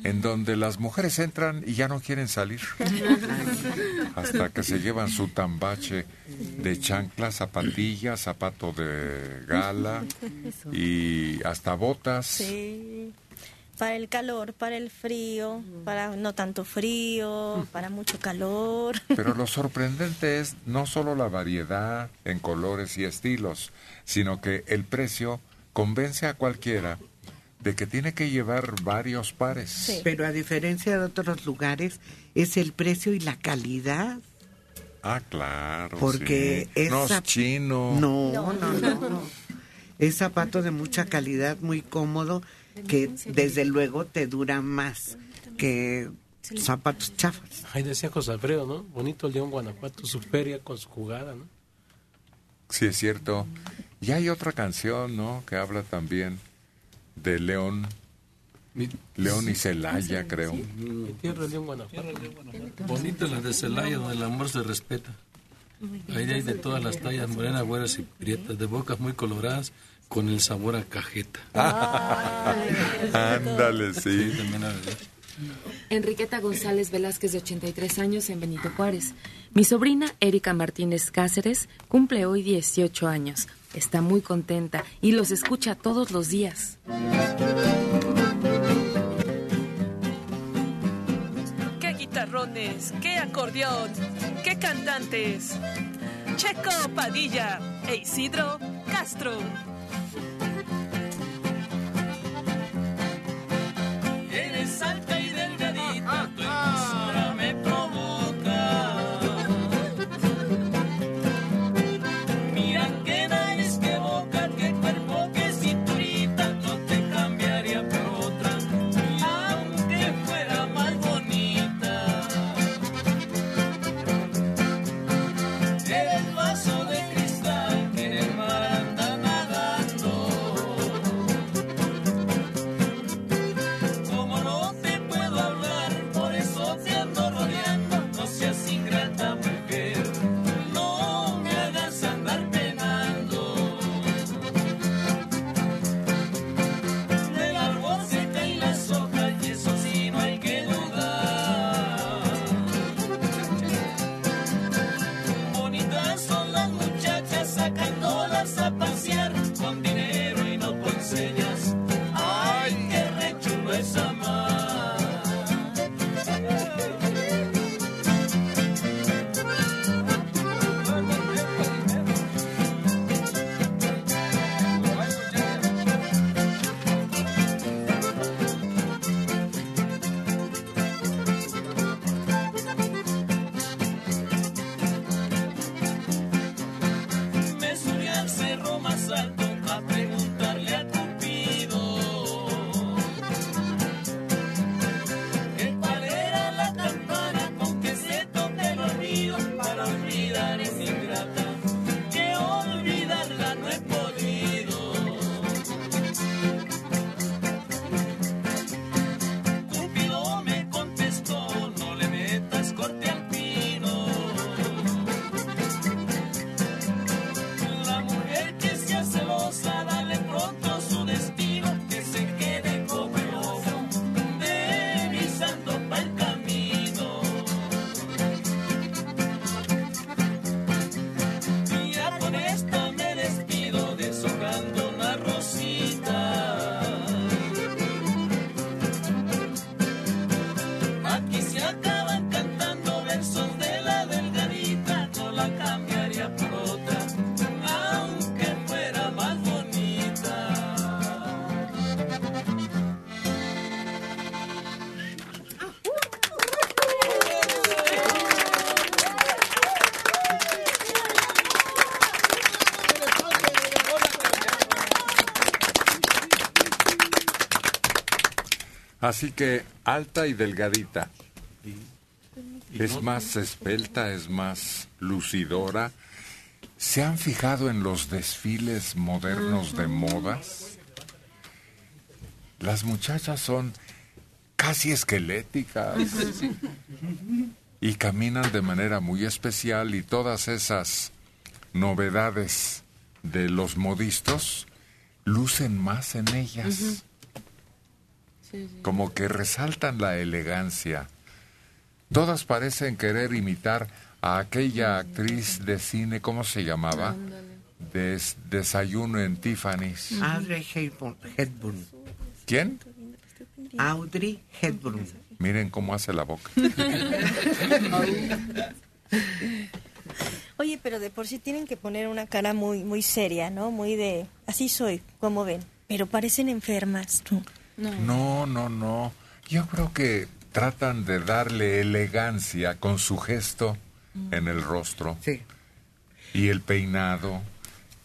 en donde las mujeres entran y ya no quieren salir, hasta que se llevan su tambache de chancla, zapatillas, zapato de gala y hasta botas. Sí. Para el calor, para el frío, para no tanto frío, para mucho calor. Pero lo sorprendente es no solo la variedad en colores y estilos, sino que el precio convence a cualquiera de que tiene que llevar varios pares. Pero a diferencia de otros lugares, es el precio y la calidad. Ah, claro. Porque sí. es No es chino. No, no, no, no. Es zapato de mucha calidad, muy cómodo, que desde luego te dura más que zapatos chafas. Ahí decía José Alfredo, ¿no? Bonito el León Guanajuato, su feria con su jugada, ¿no? Sí, es cierto. Y hay otra canción, ¿no? Que habla también de León. León y Celaya, creo. Mi tierra León Guanajuato. Bonita la de Celaya, donde el amor se respeta. Ahí hay de todas las tallas, morenas, güeras y prietas, de bocas muy coloradas, con el sabor a cajeta. Ándale, sí. también. Enriqueta González Velázquez, de 83 años, en Benito Juárez. Mi sobrina Erika Martínez Cáceres cumple hoy 18 años. Está muy contenta y los escucha todos los días. ¡Qué guitarrones! ¡Qué acordeón! ¡Qué cantantes! Checo Padilla e Isidro Castro. Eres alta y delgadita, tu hermosura Así que alta y delgadita. Es más esbelta, es más lucidora. ¿Se han fijado en los desfiles modernos de modas? Las muchachas son casi esqueléticas y caminan de manera muy especial y todas esas novedades de los modistos lucen más en ellas. Como que resaltan la elegancia. Todas parecen querer imitar a aquella actriz de cine, ¿cómo se llamaba? Des- desayuno en Tiffany's. Audrey Hepburn. ¿Quién? Audrey Hepburn. Miren cómo hace la boca. Oye, pero de por sí tienen que poner una cara muy muy seria, ¿no? Muy de así soy, como ven. Pero parecen enfermas. tú. No, no, no. Yo creo que tratan de darle elegancia con su gesto en el rostro. Sí. Y el peinado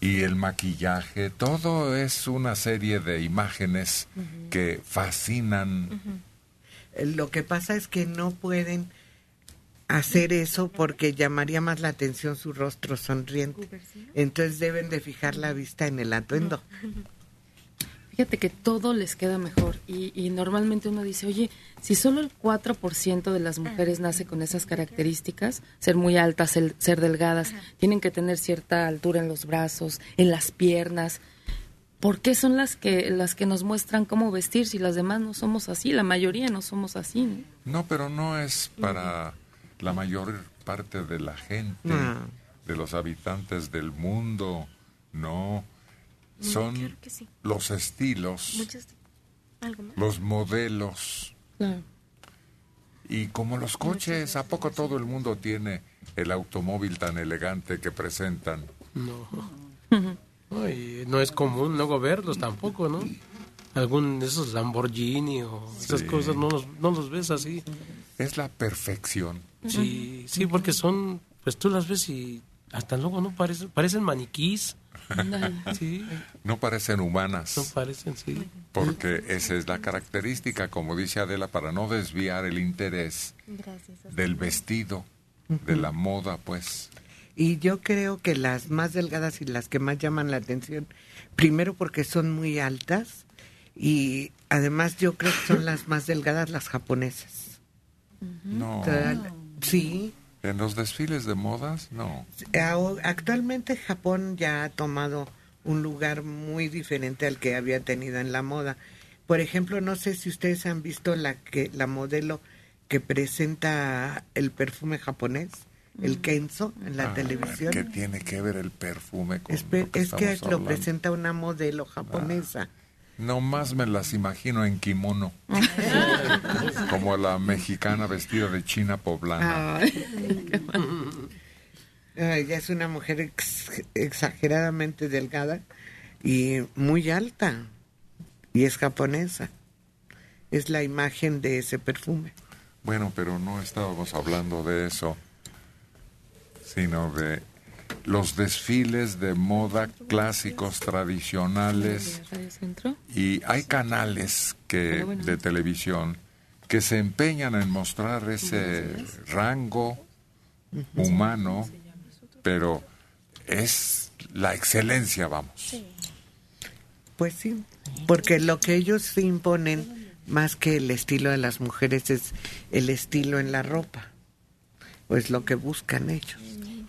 y el maquillaje, todo es una serie de imágenes que fascinan. Eh, Lo que pasa es que no pueden hacer eso porque llamaría más la atención su rostro sonriente. Entonces deben de fijar la vista en el atuendo. Fíjate que todo les queda mejor y, y normalmente uno dice, oye, si solo el 4% de las mujeres nace con esas características, ser muy altas, el- ser delgadas, tienen que tener cierta altura en los brazos, en las piernas, ¿por qué son las que, las que nos muestran cómo vestir si las demás no somos así? La mayoría no somos así. ¿no? No, pero no es para la mayor parte de la gente, No. de los habitantes del mundo, no. Son claro que sí. los estilos, Muchas- ¿Algo más? los modelos. Y como los coches, ¿a poco todo el mundo tiene el automóvil tan elegante que presentan? No. No, y no es común luego verlos tampoco, ¿no? Algún de esos Lamborghini o esas Sí. cosas no los, no los ves así. Es la perfección. Sí, sí, porque son, pues tú las ves y hasta luego no parecen, parecen maniquís. Sí, No parecen humanas. no parecen, sí. Porque esa es la característica, como dice Adela, para no desviar el interés del vestido, de la moda, pues. Y yo creo que las más delgadas y las que más llaman la atención, primero porque son muy altas y además yo creo que son las más delgadas las japonesas. No. Sí. En los desfiles de modas, no. Actualmente Japón ya ha tomado un lugar muy diferente al que había tenido en la moda. Por ejemplo, no sé si ustedes han visto la que la modelo que presenta el perfume japonés, el Kenzo, en la Ah, televisión. ¿Qué tiene que ver el perfume con Espe- lo que es que lo hablando? presenta una modelo japonesa. No más me las imagino en kimono. Como la mexicana vestida de china poblana. Ella es una mujer ex- exageradamente delgada y muy alta. Y es japonesa. Es la imagen de ese perfume. Bueno, pero no estábamos hablando de eso, sino de los desfiles de moda clásicos, tradicionales. Y hay canales que de televisión que se empeñan en mostrar ese rango humano, pero es la excelencia, vamos. Pues sí, porque lo que ellos imponen más que el estilo de las mujeres es el estilo en la ropa. Pues lo que buscan ellos.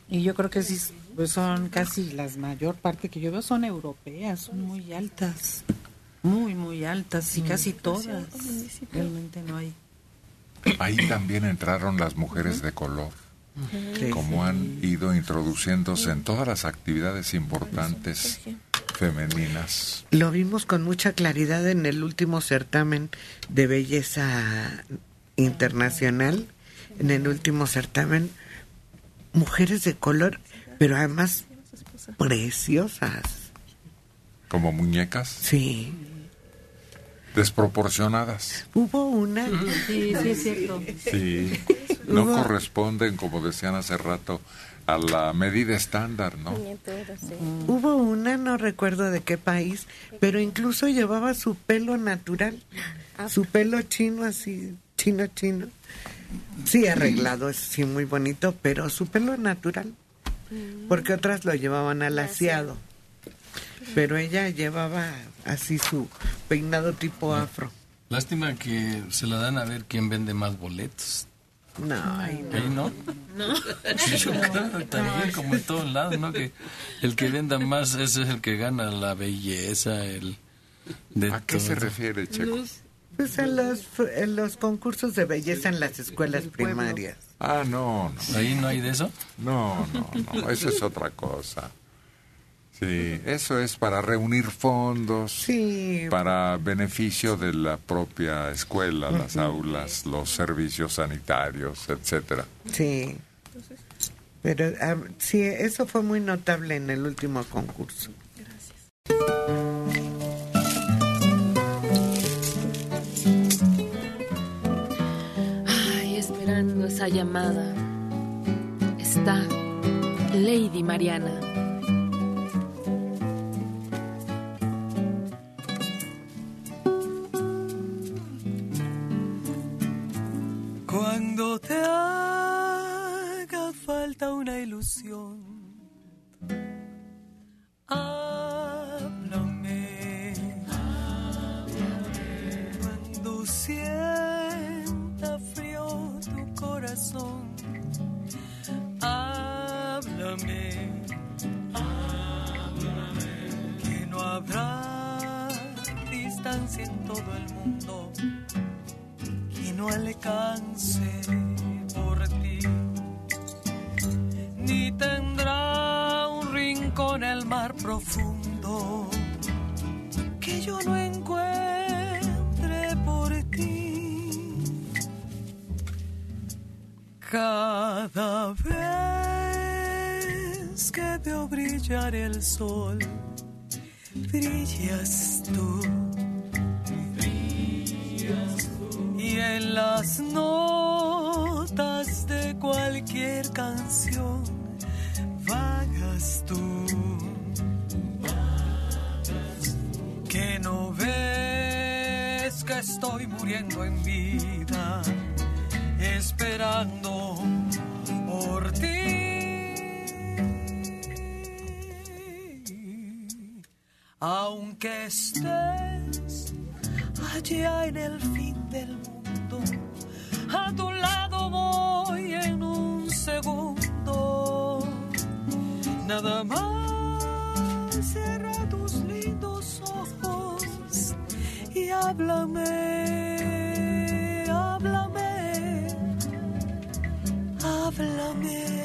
Y yo creo que sí, pues son casi las mayor parte que yo veo son europeas, son muy altas, muy, muy altas y casi todas. Realmente no hay. Ahí también entraron las mujeres de color, Sí. como han ido introduciéndose en todas las actividades importantes femeninas. Lo vimos con mucha claridad en el último certamen de belleza internacional, en el último certamen, mujeres de color, pero además preciosas. Como muñecas Sí. desproporcionadas. Hubo una. Sí, sí es cierto. Sí. no Hubo- corresponden, como decían hace rato, a la medida estándar, ¿no? Hubo una, no recuerdo de qué país, pero incluso llevaba su pelo natural, su pelo chino así, chino chino. Sí, arreglado, es sí, muy bonito, pero su pelo natural, porque otras lo llevaban al aseado. Pero ella llevaba así su peinado tipo afro. Lástima que se la dan a ver quién vende más boletos. No, ahí no. Ahí no. No. Sí, yo creo que también como en todos lados, ¿no? Que el que venda más ese es el que gana la belleza, el... De ¿A qué se refiere, Checo? Pues en los, en los concursos de belleza en las escuelas primarias. Ah, no, no. ¿Ahí no hay de eso? No, no, no, eso es otra cosa. Sí, eso es para reunir fondos, Sí. para beneficio de la propia escuela, las aulas, los servicios sanitarios, etcétera. Sí. Pero ah, sí, eso fue muy notable en el último concurso. Ay, esa llamada. Está Lady Mariana. Cuando te haga falta una ilusión. Corazón, háblame. Que no habrá distancia en todo el mundo que no alcance por ti, ni tendrá un rincón el mar profundo que yo no encuentre Cada vez que veo brillar el sol, brillas tú. Y en las notas de cualquier canción vagas tú. Que no ves que estoy muriendo en vida, esperando por ti. Aunque estés allá en el fin del mundo. A tu lado voy en un segundo. Nada más cierra tus lindos ojos y háblame, háblame. que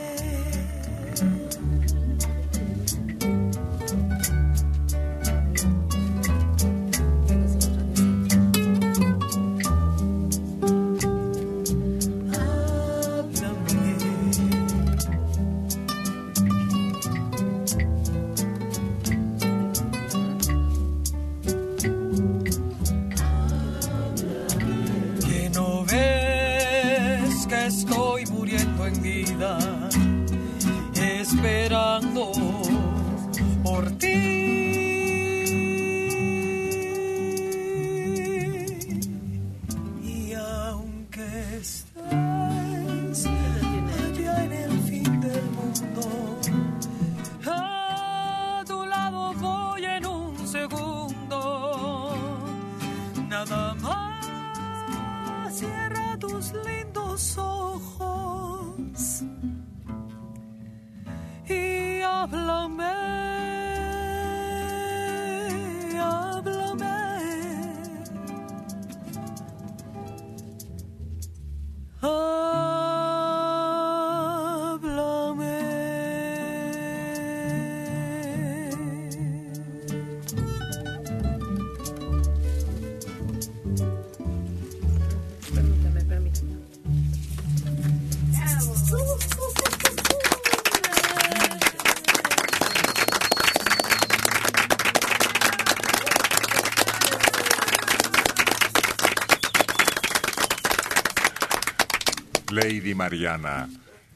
Mariana.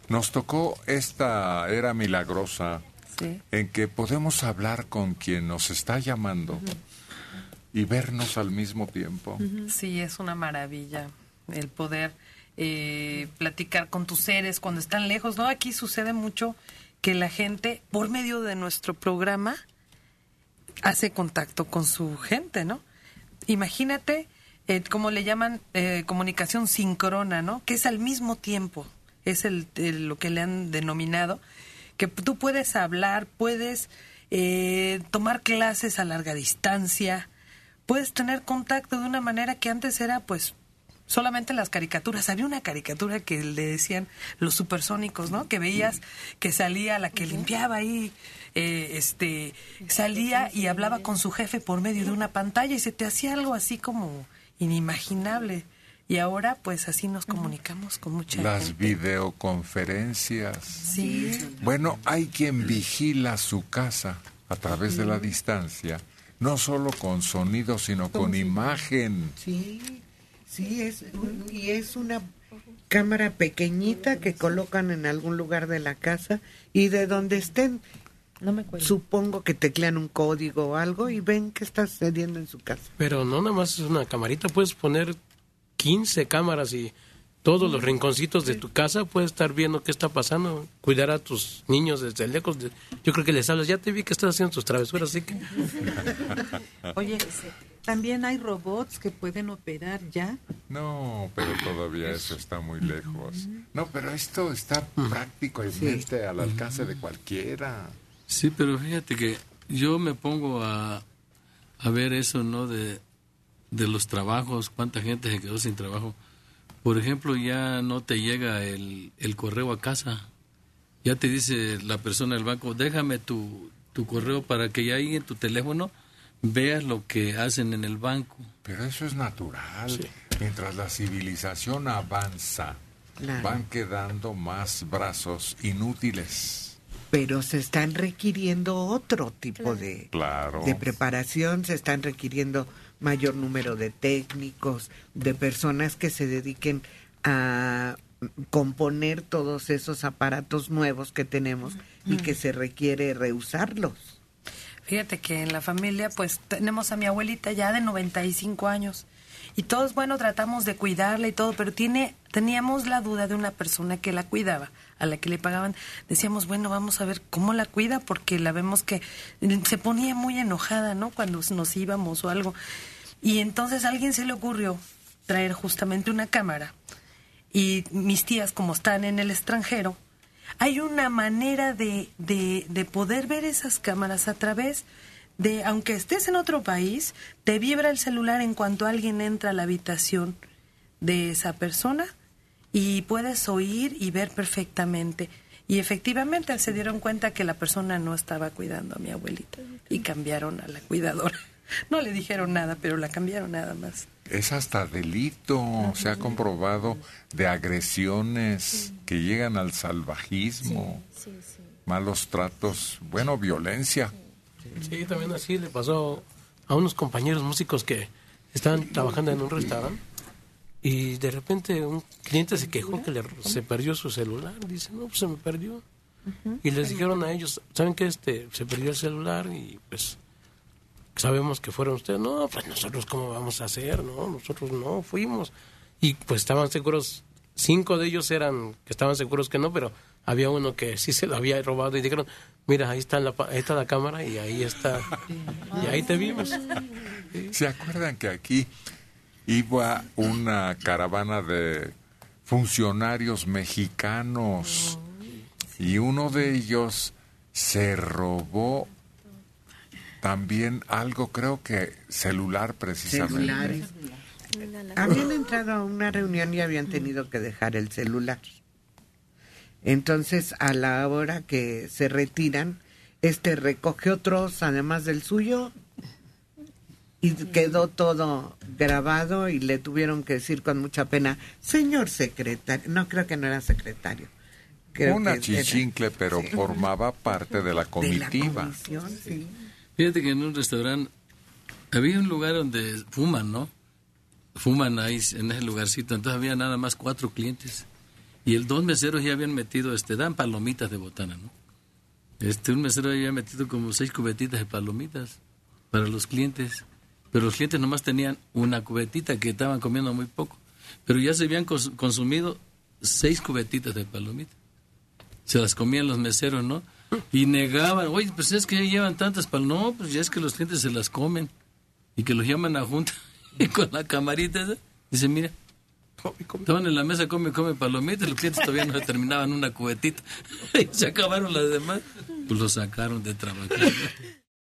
Nos tocó esta era milagrosa Sí. en que podemos hablar con quien nos está llamando y vernos al mismo tiempo. Sí, es una maravilla el poder eh, platicar con tus seres cuando están lejos, ¿no? Aquí sucede mucho que la gente, por medio de nuestro programa, hace contacto con su gente, ¿no? Imagínate, eh, como le llaman eh, comunicación sincrona, ¿no? Que es al mismo tiempo, es el, el- lo que le han denominado, que tú puedes hablar, puedes eh, tomar clases a larga distancia, puedes tener contacto de una manera que antes era, pues, solamente las caricaturas. Había una caricatura que le decían los supersónicos, ¿no? Que veías que salía la que limpiaba ahí, eh, este, salía y hablaba con su jefe por medio de una pantalla y se te hacía algo así como inimaginable. Y ahora, pues, así nos comunicamos con mucha Las gente. videoconferencias. Sí. Bueno, hay quien vigila su casa a través de la distancia, no solo con sonido, sino con imagen. Sí, sí, es, y es una cámara pequeñita que colocan en algún lugar de la casa y de donde estén, supongo que teclean un código o algo y ven qué está sucediendo en su casa. Pero no nada más es una camarita, puedes poner 15 cámaras y todos los rinconcitos de tu casa puedes estar viendo qué está pasando, cuidar a tus niños desde lejos. de- Yo creo que les hablas, ya te vi que estás haciendo tus travesuras, así que... Oye, también hay robots que pueden operar ya. No, pero todavía eso está muy lejos. No, pero esto está prácticamente al alcance de cualquiera. Sí, pero fíjate que yo me pongo a, a ver eso, ¿no? De, de los trabajos, cuánta gente se quedó sin trabajo. Por ejemplo, ya no te llega el, el correo a casa. Ya te dice la persona del banco, déjame tu, tu correo para que ya ahí en tu teléfono veas lo que hacen en el banco. Pero eso es natural. Mientras la civilización avanza, Claro. van quedando más brazos inútiles. Pero se están requiriendo otro tipo de, Claro. de preparación, se están requiriendo mayor número de técnicos, de personas que se dediquen a componer todos esos aparatos nuevos que tenemos y que se requiere reusarlos. Fíjate que en la familia, pues tenemos a mi abuelita ya de 95 años y todos, bueno, tratamos de cuidarla y todo, pero tiene, teníamos la duda de una persona que la cuidaba, a la que le pagaban. Decíamos, bueno, vamos a ver cómo la cuida, porque la vemos que se ponía muy enojada, ¿no? Cuando nos íbamos o algo. Y entonces a alguien se le ocurrió traer justamente una cámara y mis tías, como están en el extranjero, hay una manera de, de poder ver esas cámaras a través de, aunque estés en otro país, te vibra el celular en cuanto alguien entra a la habitación de esa persona y puedes oír y ver perfectamente. Y efectivamente se dieron cuenta que la persona no estaba cuidando a mi abuelita y cambiaron a la cuidadora. No le dijeron nada, pero la cambiaron nada más. Es hasta delito, se ha comprobado, de agresiones que llegan al salvajismo, malos tratos, bueno, violencia. Sí, también así le pasó a unos compañeros músicos que estaban trabajando en un restaurante y de repente un cliente se quejó que le, se perdió su celular. Dice, no, pues se me perdió. Y les dijeron a ellos, ¿saben qué? Este, se perdió el celular y pues sabemos que fueron ustedes. No, pues nosotros cómo vamos a hacer, ¿no? Nosotros no fuimos. Y pues estaban seguros, cinco de ellos eran que estaban seguros que no, pero había uno que sí se lo había robado y dijeron, mira, ahí está la, pa- ahí está la cámara y ahí está, y ahí te vimos. ¿Se acuerdan que aquí iba una caravana de funcionarios mexicanos y uno de ellos se robó también algo, creo que celular precisamente. Celulares. Habían entrado a una reunión y habían tenido que dejar el celular. Entonces, a la hora que se retiran, este recoge otros, además del suyo, y quedó todo grabado y le tuvieron que decir con mucha pena, señor secretario, no creo que no era secretario. Creo Una era- chichincle, pero formaba parte de la comitiva. comisión, sí. Fíjate que en un restaurante había un lugar donde fuman, ¿no? Fuman ahí en ese lugarcito. Entonces había nada más cuatro clientes. Y el dos meseros ya habían metido, este, dan palomitas de botana, ¿no? Este, un mesero ya había metido como seis cubetitas de palomitas para los clientes, pero los clientes nomás tenían una cubetita que estaban comiendo muy poco, pero ya se habían cons- consumido seis cubetitas de palomitas. Se las comían los meseros, ¿no? Y negaban, oye, pues es que llevan tantas palomitas. No, pues ya es que los clientes se las comen y que los llaman a junta y con la camarita. Dice, mira, estaban en la mesa, come, come palomitas, los clientes todavía no terminaban una cubetita y se acabaron las demás. Pues los sacaron de trabajar.